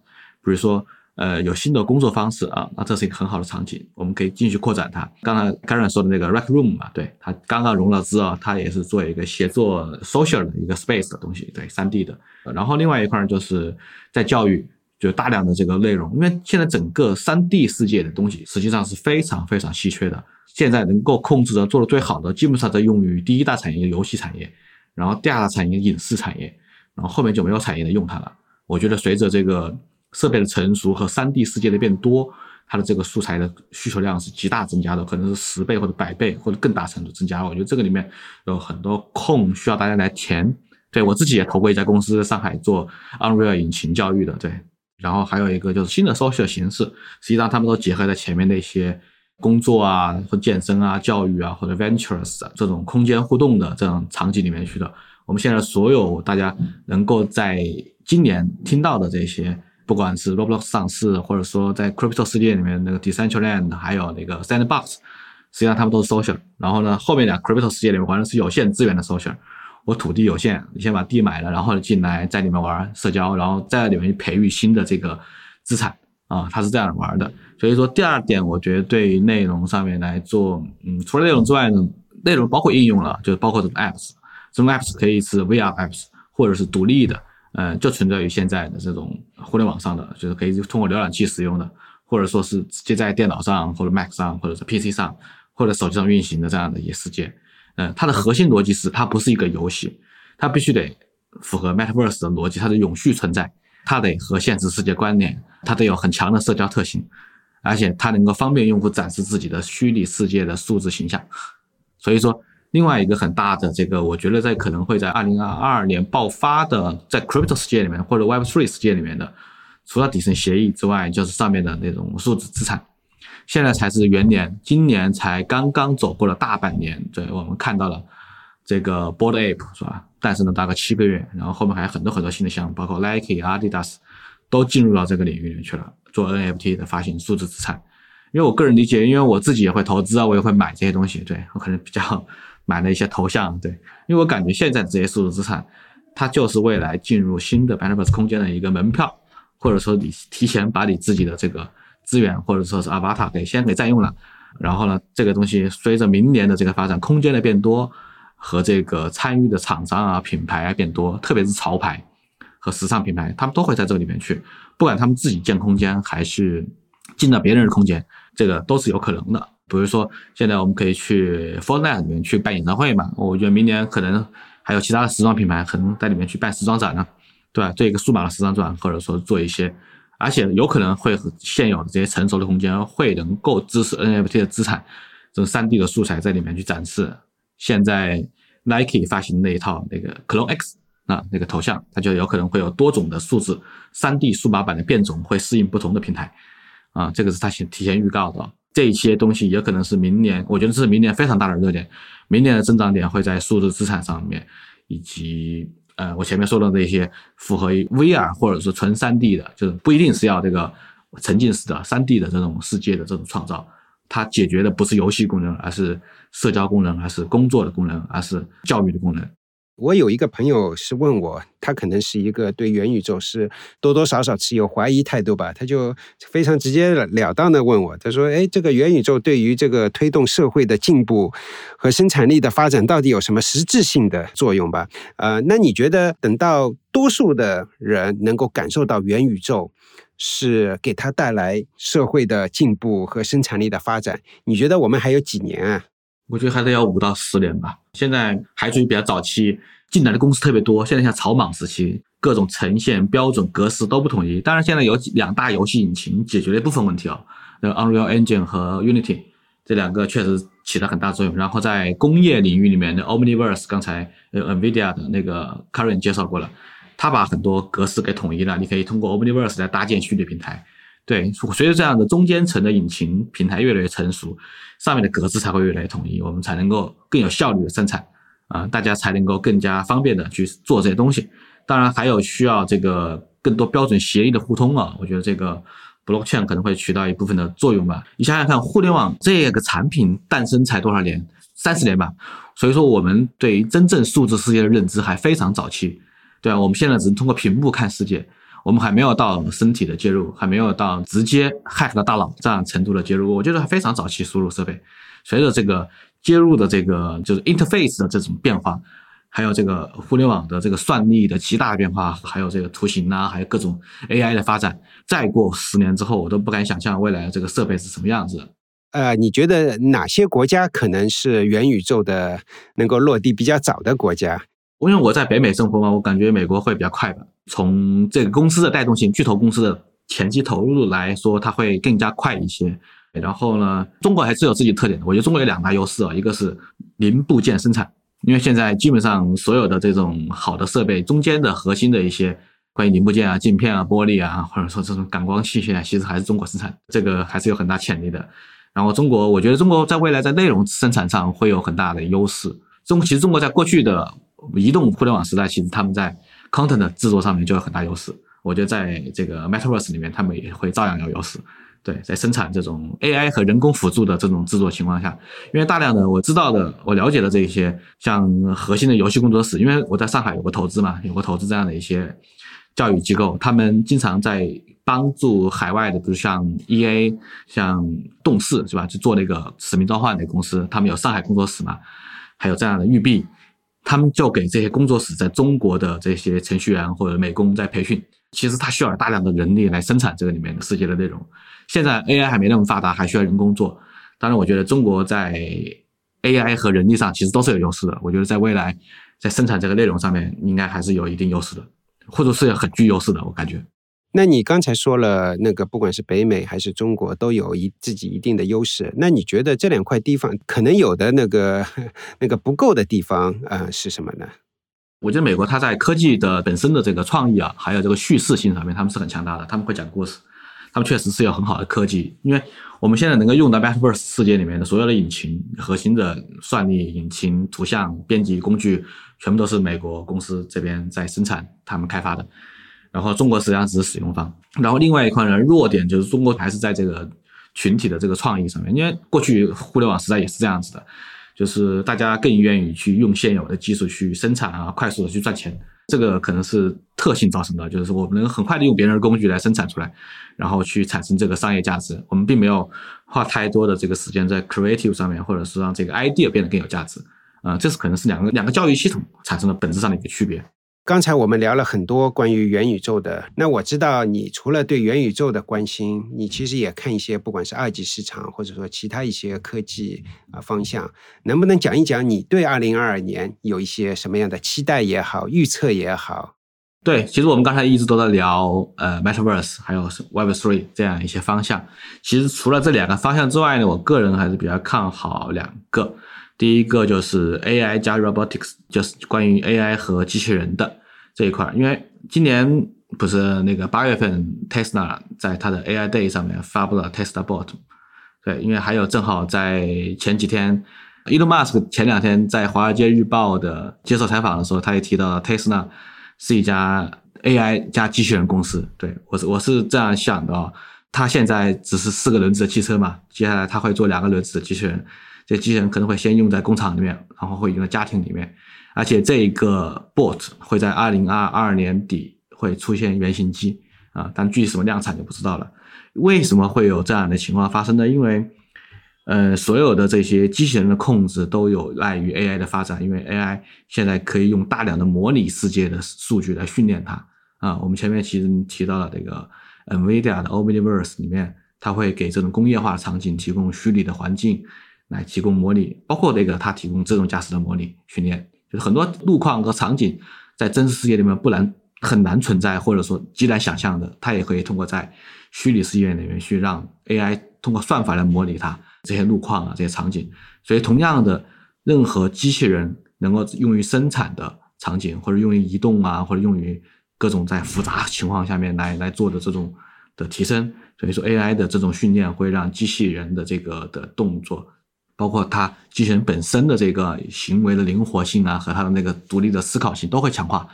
比如说，呃，有新的工作方式啊，那这是一个很好的场景，我们可以继续扩展它。刚才 Karen 说的那个 Rec Room 嘛，对，它刚刚融了资啊，它也是做一个协作 social 的一个 space 的东西，对，3D 的。然后另外一块就是在教育，就大量的这个内容，因为现在整个 3D 世界的东西实际上是非常非常稀缺的。现在能够控制的做的最好的，基本上在用于第一大产业游戏产业，然后第二大产业影视产业，然后后面就没有产业能用它了。我觉得随着这个设备的成熟和三 D 世界的变多，它的这个素材的需求量是极大增加的，可能是十倍或者百倍或者更大程度增加。我觉得这个里面有很多空需要大家来填。对我自己也投过一家公司，上海做 Unreal 引擎教育的，对。然后还有一个就是新的 social 形式，实际上他们都结合在前面的一些工作啊、或健身啊、教育啊或者 ventures 这种空间互动的这种场景里面去的。我们现在所有大家能够在今年听到的这些，不管是 Roblox 上市，或者说在 Crypto 世界里面那个 Decentraland，还有那个 Sandbox，实际上他们都是 social。然后呢，后面两 Crypto 世界里面玩的是有限资源的 social。我土地有限，你先把地买了，然后进来在里面玩社交，然后在里面培育新的这个资产啊，它是这样玩的。所以说，第二点，我觉得对于内容上面来做，嗯，除了内容之外呢，内容包括应用了，就是包括这种 apps，这种 apps 可以是 VR apps，或者是独立的。呃，就存在于现在的这种互联网上的，就是可以通过浏览器使用的，或者说是直接在电脑上或者 Mac 上或者是 PC 上或者手机上运行的这样的一些世界。嗯，它的核心逻辑是它不是一个游戏，它必须得符合 Metaverse 的逻辑，它的永续存在，它得和现实世界关联，它得有很强的社交特性，而且它能够方便用户展示自己的虚拟世界的数字形象。所以说。另外一个很大的这个，我觉得在可能会在二零二二年爆发的，在 crypto 世界里面或者 Web Three 世界里面的，除了底层协议之外，就是上面的那种数字资产。现在才是元年，今年才刚刚走过了大半年，对我们看到了这个 Board Ape 是吧？诞生了大概七个月，然后后面还有很多很多新的项目，包括 Nike、Adidas 都进入到这个领域里面去了，做 NFT 的发行数字资产。因为我个人理解，因为我自己也会投资啊，我也会买这些东西，对我可能比较。买了一些头像，对，因为我感觉现在这些数字资产，它就是未来进入新的 Metaverse 空间的一个门票，或者说你提前把你自己的这个资源或者说是 Avatar 给先给占用了，然后呢，这个东西随着明年的这个发展，空间的变多和这个参与的厂商啊品牌啊变多，特别是潮牌和时尚品牌，他们都会在这里面去，不管他们自己建空间还是进到别人的空间，这个都是有可能的。比如说，现在我们可以去 Fortnite 里面去办演唱会嘛？我觉得明年可能还有其他的时装品牌可能在里面去办时装展呢，对吧？做一个数码的时装展，或者说做一些，而且有可能会和现有的这些成熟的空间会能够支持 NFT 的资产，这种 3D 的素材在里面去展示。现在 Nike 发行的那一套那个 Clone X 啊，那个头像，它就有可能会有多种的数字 3D 数码版的变种，会适应不同的平台啊，这个是它先提前预告的。这些东西也可能是明年，我觉得这是明年非常大的热点。明年的增长点会在数字资产上面，以及呃，我前面说的那些符合 VR 或者说纯 3D 的，就是不一定是要这个沉浸式的 3D 的这种世界的这种创造。它解决的不是游戏功能，而是社交功能，而是工作的功能，而是教育的功能。我有一个朋友是问我，他可能是一个对元宇宙是多多少少持有怀疑态度吧，他就非常直截了当的问我，他说：“哎，这个元宇宙对于这个推动社会的进步和生产力的发展，到底有什么实质性的作用吧？”呃，那你觉得等到多数的人能够感受到元宇宙是给他带来社会的进步和生产力的发展，你觉得我们还有几年啊？我觉得还得要五到十年吧。现在还处于比较早期，进来的公司特别多。现在像草莽时期，各种呈现标准格式都不统一。当然，现在有两大游戏引擎解决了一部分问题啊，那 Unreal Engine 和 Unity 这两个确实起了很大作用。然后在工业领域里面的 Omniverse，刚才呃 Nvidia 的那个 Karen 介绍过了，他把很多格式给统一了，你可以通过 Omniverse 来搭建虚拟平台。对，随着这样的中间层的引擎平台越来越成熟，上面的格式才会越来越统一，我们才能够更有效率的生产啊，大家才能够更加方便的去做这些东西。当然，还有需要这个更多标准协议的互通啊，我觉得这个 blockchain 可能会起到一部分的作用吧。你想想看，互联网这个产品诞生才多少年？三十年吧。所以说，我们对于真正数字世界的认知还非常早期，对吧？我们现在只能通过屏幕看世界。我们还没有到身体的介入，还没有到直接 hack 到大脑这样程度的介入，我觉得还非常早期输入设备。随着这个接入的这个就是 interface 的这种变化，还有这个互联网的这个算力的极大变化，还有这个图形啊，还有各种 AI 的发展，再过十年之后，我都不敢想象未来这个设备是什么样子。呃，你觉得哪些国家可能是元宇宙的能够落地比较早的国家？因为我在北美生活嘛，我感觉美国会比较快吧。从这个公司的带动性、巨头公司的前期投入来说，它会更加快一些。然后呢，中国还是有自己特点的。我觉得中国有两大优势啊，一个是零部件生产，因为现在基本上所有的这种好的设备中间的核心的一些关于零部件啊、镜片啊、玻璃啊，或者说这种感光器械，其实还是中国生产，这个还是有很大潜力的。然后中国，我觉得中国在未来在内容生产上会有很大的优势。中其实中国在过去的移动互联网时代，其实他们在 content 的制作上面就有很大优势，我觉得在这个 Metaverse 里面，他们也会照样有优势。对，在生产这种 AI 和人工辅助的这种制作情况下，因为大量的我知道的、我了解的这一些像核心的游戏工作室，因为我在上海有个投资嘛，有个投资这样的一些教育机构，他们经常在帮助海外的，比如像 EA、像动视是吧，去做那个使命召唤的公司，他们有上海工作室嘛，还有这样的育碧。他们就给这些工作室在中国的这些程序员或者美工在培训，其实他需要大量的人力来生产这个里面的世界的内容。现在 AI 还没那么发达，还需要人工做。当然，我觉得中国在 AI 和人力上其实都是有优势的。我觉得在未来在生产这个内容上面，应该还是有一定优势的，或者是很具优势的。我感觉。那你刚才说了，那个不管是北美还是中国，都有一自己一定的优势。那你觉得这两块地方可能有的那个那个不够的地方啊是什么呢？我觉得美国它在科技的本身的这个创意啊，还有这个叙事性上面，他们是很强大的。他们会讲故事，他们确实是有很好的科技。因为我们现在能够用到 Metaverse 世界里面的所有的引擎、核心的算力引擎、图像编辑工具，全部都是美国公司这边在生产、他们开发的。然后中国实际上只是使用方，然后另外一块呢弱点就是中国还是在这个群体的这个创意上面，因为过去互联网时代也是这样子的，就是大家更愿意去用现有的技术去生产啊，快速的去赚钱，这个可能是特性造成的，就是我们能很快的用别人的工具来生产出来，然后去产生这个商业价值，我们并没有花太多的这个时间在 creative 上面，或者是让这个 idea 变得更有价值，啊，这是可能是两个两个教育系统产生的本质上的一个区别。刚才我们聊了很多关于元宇宙的，那我知道你除了对元宇宙的关心，你其实也看一些不管是二级市场或者说其他一些科技啊方向，能不能讲一讲你对二零二二年有一些什么样的期待也好，预测也好？对，其实我们刚才一直都在聊呃 Metaverse 还有 Web Three 这样一些方向，其实除了这两个方向之外呢，我个人还是比较看好两个。第一个就是 AI 加 Robotics，就是关于 AI 和机器人的这一块。因为今年不是那个八月份，Tesla 在它的 AI Day 上面发布了 Tesla Bot。对，因为还有正好在前几天，Elon Musk 前两天在《华尔街日报》的接受采访的时候，他也提到了 Tesla 是一家 AI 加机器人公司。对我是我是这样想的啊，他现在只是四个轮子的汽车嘛，接下来他会做两个轮子的机器人。这机器人可能会先用在工厂里面，然后会用在家庭里面，而且这个 bot 会在二零二二年底会出现原型机啊，但具体什么量产就不知道了。为什么会有这样的情况发生呢？因为呃，所有的这些机器人的控制都有赖于 AI 的发展，因为 AI 现在可以用大量的模拟世界的数据来训练它啊。我们前面其实提到了这个 NVIDIA 的 Omniverse 里面，它会给这种工业化场景提供虚拟的环境来提供模拟，包括这个它提供自动驾驶的模拟训练，就是很多路况和场景在真实世界里面不难很难存在，或者说极难想象的，它也可以通过在虚拟世界里面去让 AI 通过算法来模拟它。这些路况啊，这些场景，所以同样的，任何机器人能够用于生产的场景，或者用于移动啊，或者用于各种在复杂情况下面来来做的这种的提升，所以说 AI 的这种训练会让机器人的这个的动作，包括它机器人本身的这个行为的灵活性啊，和它的那个独立的思考性都会强化。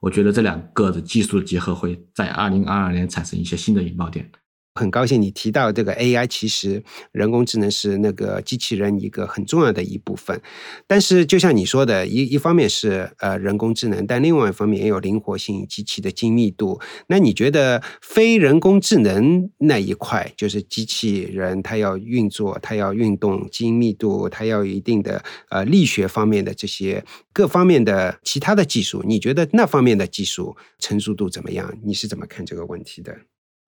我觉得这两个的技术的结合会在二零二二年产生一些新的引爆点。很高兴你提到这个 AI，其实人工智能是那个机器人一个很重要的一部分。但是就像你说的，一一方面是呃人工智能，但另外一方面也有灵活性、机器的精密度。那你觉得非人工智能那一块，就是机器人它要运作、它要运动、精密度，它要有一定的呃力学方面的这些各方面的其他的技术，你觉得那方面的技术成熟度怎么样？你是怎么看这个问题的？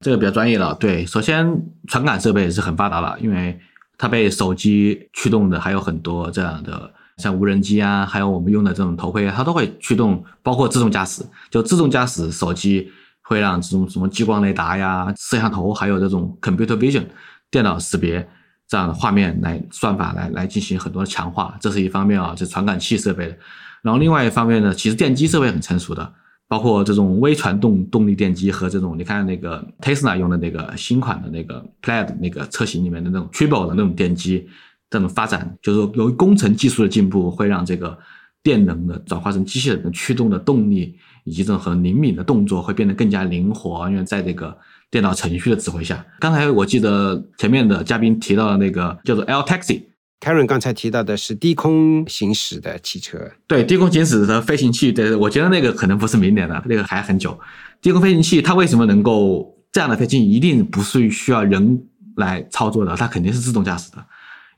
这个比较专业了，对，首先传感设备是很发达了，因为它被手机驱动的还有很多这样的，像无人机啊，还有我们用的这种头盔，它都会驱动，包括自动驾驶，就自动驾驶手机会让这种什么激光雷达呀、摄像头，还有这种 computer vision 电脑识别这样的画面来算法来来进行很多的强化，这是一方面啊，就传感器设备的，然后另外一方面呢，其实电机设备很成熟的。包括这种微传动动力电机和这种，你看那个 Tesla 用的那个新款的那个 Plaid 那个车型里面的那种 Triple 的那种电机，这种发展就是说，由于工程技术的进步，会让这个电能的转化成机器人的驱动的动力，以及这种很灵敏的动作会变得更加灵活，因为在这个电脑程序的指挥下。刚才我记得前面的嘉宾提到的那个叫做 L Taxi。Karen 刚才提到的是低空行驶的汽车，对低空行驶的飞行器，对，我觉得那个可能不是明年的，那个还很久。低空飞行器它为什么能够这样的飞行一定不是需要人来操作的，它肯定是自动驾驶的，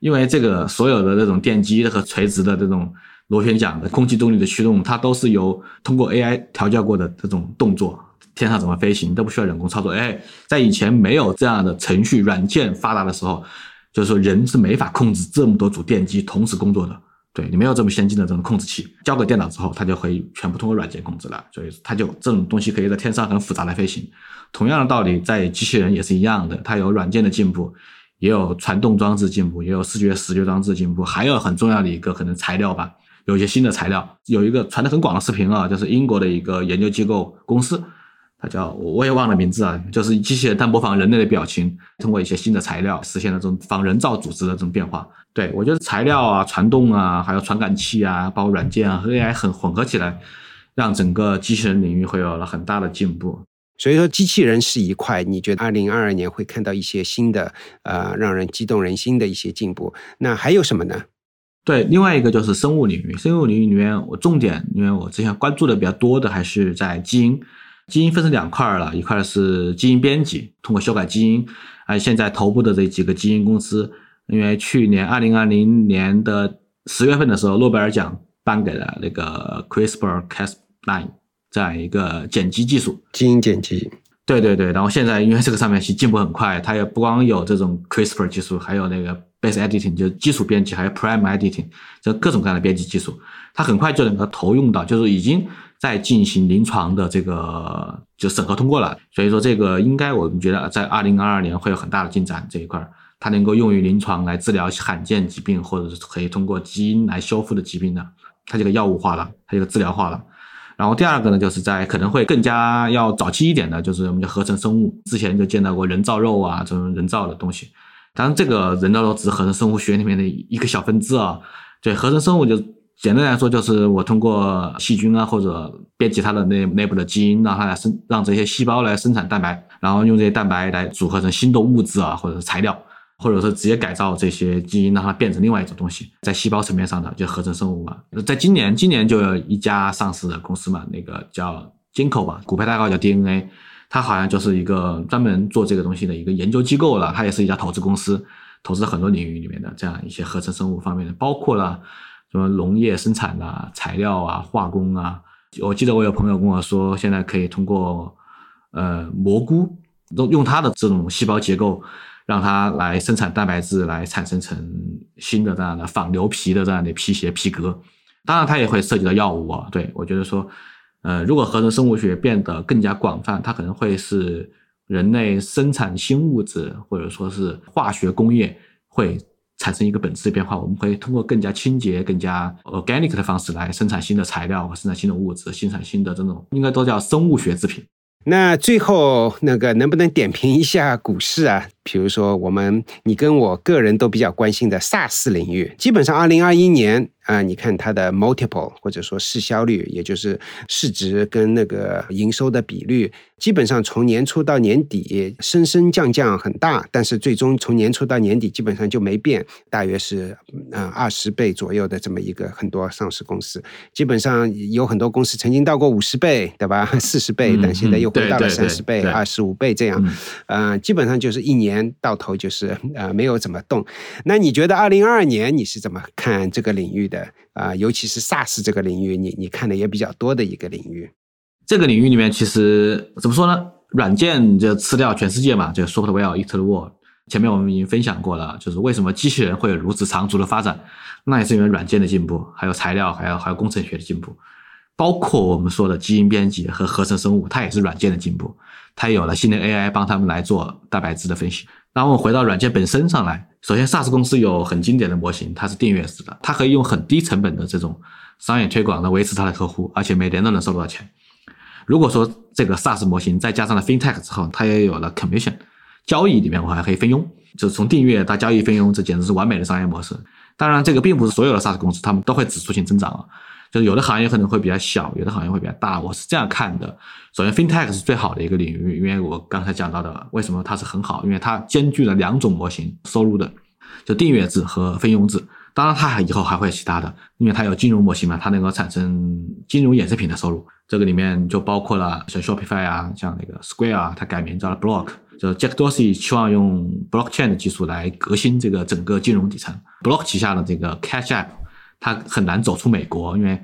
因为这个所有的这种电机和垂直的这种螺旋桨的空气动力的驱动，它都是由通过 AI 调教过的这种动作，天上怎么飞行都不需要人工操作。哎，在以前没有这样的程序软件发达的时候。就是说，人是没法控制这么多组电机同时工作的。对你没有这么先进的这种控制器，交给电脑之后，它就会全部通过软件控制了。所以，它就这种东西可以在天上很复杂的飞行。同样的道理，在机器人也是一样的，它有软件的进步，也有传动装置进步，也有视觉视觉装置进步，还有很重要的一个可能材料吧，有一些新的材料。有一个传的很广的视频啊，就是英国的一个研究机构公司。它叫我也忘了名字啊，就是机器人它模仿人类的表情，通过一些新的材料实现了这种仿人造组织的这种变化。对我觉得材料啊、传动啊、还有传感器啊、包括软件啊和 AI 很混合起来，让整个机器人领域会有了很大的进步。所以说，机器人是一块，你觉得二零二二年会看到一些新的呃让人激动人心的一些进步？那还有什么呢？对，另外一个就是生物领域，生物领域里面我重点，因为我之前关注的比较多的还是在基因。基因分成两块了，一块是基因编辑，通过修改基因。而现在头部的这几个基因公司，因为去年二零二零年的十月份的时候，诺贝尔奖颁给了那个 CRISPR-Cas9 这样一个剪辑技术，基因剪辑。对对对，然后现在因为这个上面其进步很快，它也不光有这种 CRISPR 技术，还有那个 base editing 就是基础编辑，还有 prime editing 这各种各样的编辑技术，它很快就能够投用到，就是已经。在进行临床的这个就审核通过了，所以说这个应该我们觉得在二零二二年会有很大的进展这一块，它能够用于临床来治疗罕见疾病或者是可以通过基因来修复的疾病的，它这个药物化了，它这个治疗化了。然后第二个呢，就是在可能会更加要早期一点的，就是我们叫合成生物，之前就见到过人造肉啊这种人造的东西，当然这个人造肉只是合成生物学里面的一个小分支啊，对合成生物就。简单来说，就是我通过细菌啊，或者编辑它的内内部的基因，让它来生，让这些细胞来生产蛋白，然后用这些蛋白来组合成新的物质啊，或者是材料，或者说直接改造这些基因，让它变成另外一种东西，在细胞层面上的就合成生物嘛。在今年，今年就有一家上市的公司嘛，那个叫 Ginkgo 吧，股票代号叫 DNA，它好像就是一个专门做这个东西的一个研究机构了。它也是一家投资公司，投资很多领域里面的这样一些合成生物方面的，包括了什么农业生产啊、材料啊、化工啊。我记得我有朋友跟我说，现在可以通过呃蘑菇，用用它的这种细胞结构。让它来生产蛋白质，来产生成新的这样的仿牛皮的这样的皮鞋皮革。当然，它也会涉及到药物啊。对我觉得说，呃，如果合成生物学变得更加广泛，它可能会是人类生产新物质或者说是化学工业会产生一个本质的变化。我们会通过更加清洁、更加 organic 的方式来生产新的材料和生产新的物质，生产新的这种应该都叫生物学制品。那最后那个能不能点评一下股市啊？比如说我们你跟我个人都比较关心的 SaaS 领域，基本上二零二一年。啊，你看它的 multiple 或者说市销率，也就是市值跟那个营收的比率，基本上从年初到年底升升降降很大，但是最终从年初到年底基本上就没变，大约是嗯二十倍左右的这么一个很多上市公司，基本上有很多公司曾经到过五十倍，对吧？四十倍，但现在又回到了三十倍、二十五倍这样，呃，基本上就是一年年到头就是 呃没有怎么动。那你觉得二零二二年你是怎么看这个领域？的啊，尤其是 SaaS 这个领域，你你看的也比较多的一个领域。这个领域里面，其实怎么说呢？软件就吃掉全世界嘛，就 software eat the world。前面我们已经分享过了，就是为什么机器人会有如此长足的发展，那也是因为软件的进步，还有材料，还有还有工程学的进步，包括我们说的基因编辑和合成生物，它也是软件的进步，它有了新的 AI 帮他们来做蛋白质的分析。然后回到软件本身上来，首先 SaaS 公司有很经典的模型，它是订阅式的，它可以用很低成本的这种商业推广来维持它的客户，而且每年都能收到钱。如果说这个 SaaS 模型再加上了 FinTech 之后，它也有了 Commission 交易里面我还可以分佣，就是从订阅到交易分佣，这简直是完美的商业模式。当然，这个并不是所有的 SaaS 公司他们都会指数性增长啊。就是有的行业可能会比较小，有的行业会比较大。我是这样看的：首先，FinTech 是最好的一个领域，因为我刚才讲到的，为什么它是很好？因为它兼具了两种模型收入的，就订阅制和分佣制。当然，它以后还会有其他的，因为它有金融模型嘛，它能够产生金融衍生品的收入。这个里面就包括了像 Shopify 啊，像那个 Square 啊，它改名叫了 Block，就 Jack Dorsey 期望用 Blockchain 的技术来革新这个整个金融底层。Block 旗下的这个 Cash App。它很难走出美国，因为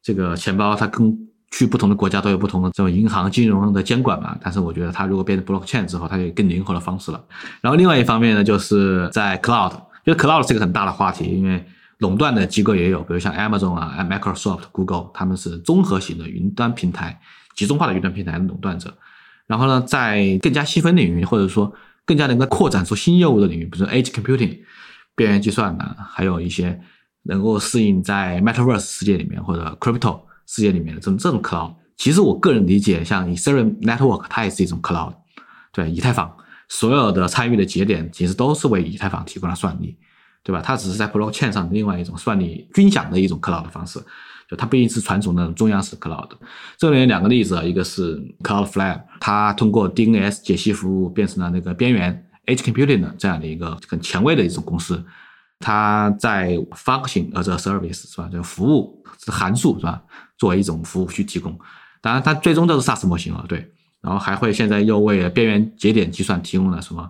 这个钱包它跟去不同的国家都有不同的这种银行金融的监管嘛。但是我觉得它如果变成 blockchain 之后，它就更灵活的方式了。然后另外一方面呢，就是在 cloud，因为 cloud 是一个很大的话题，因为垄断的机构也有，比如像 Amazon 啊、Microsoft、Google，他们是综合型的云端平台、集中化的云端平台的垄断者。然后呢，在更加细分领域，或者说更加能够扩展出新业务的领域，比如说 edge computing、边缘计算啊，还有一些。能够适应在 Metaverse 世界里面或者 Crypto 世界里面的这种这种 Cloud，其实我个人理解，像 Ethereum Network 它也是一种 Cloud，对，以太坊所有的参与的节点其实都是为以太坊提供了算力，对吧？它只是在 Blockchain 上的另外一种算力均享的一种 Cloud 的方式，就它不一定是传统的中央式 Cloud。这里面两个例子啊，一个是 Cloudflare，它通过 DNS 解析服务变成了那个边缘 Edge Computing 的这样的一个很前卫的一种公司。它在 function as a service 是吧？这个服务是函数是吧？作为一种服务去提供，当然它最终都是 SaaS 模型了，对。然后还会现在又为边缘节点计算提供了什么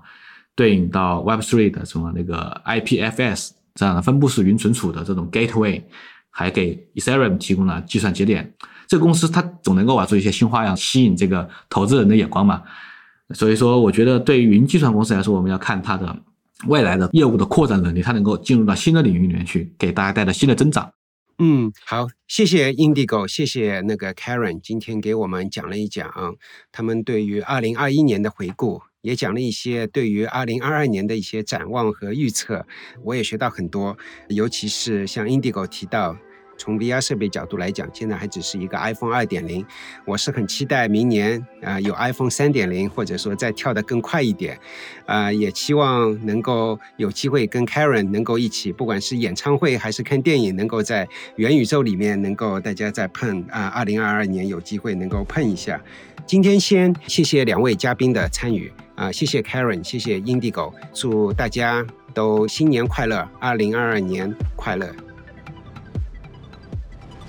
对应到 Web3 的什么那个 IPFS 这样的分布式云存储的这种 gateway，还给 Ethereum 提供了计算节点。这个公司它总能够玩出一些新花样，吸引这个投资人的眼光嘛。所以说，我觉得对于云计算公司来说，我们要看它的。未来的业务的扩展能力，它能够进入到新的领域里面去，给大家带来新的增长。嗯，好，谢谢 Indigo，谢谢那个 Karen，今天给我们讲了一讲他们对于二零二一年的回顾，也讲了一些对于二零二二年的一些展望和预测。我也学到很多，尤其是像 Indigo 提到。从 VR 设备角度来讲，现在还只是一个 iPhone 二点零，我是很期待明年啊有 iPhone 三点零，或者说再跳得更快一点，啊，也期望能够有机会跟 Karen 能够一起，不管是演唱会还是看电影，能够在元宇宙里面能够大家再碰啊，二零二二年有机会能够碰一下。今天先谢谢两位嘉宾的参与。啊、谢谢 Karen，谢谢 Indigo，祝大家都新年快乐，二零二二年快乐。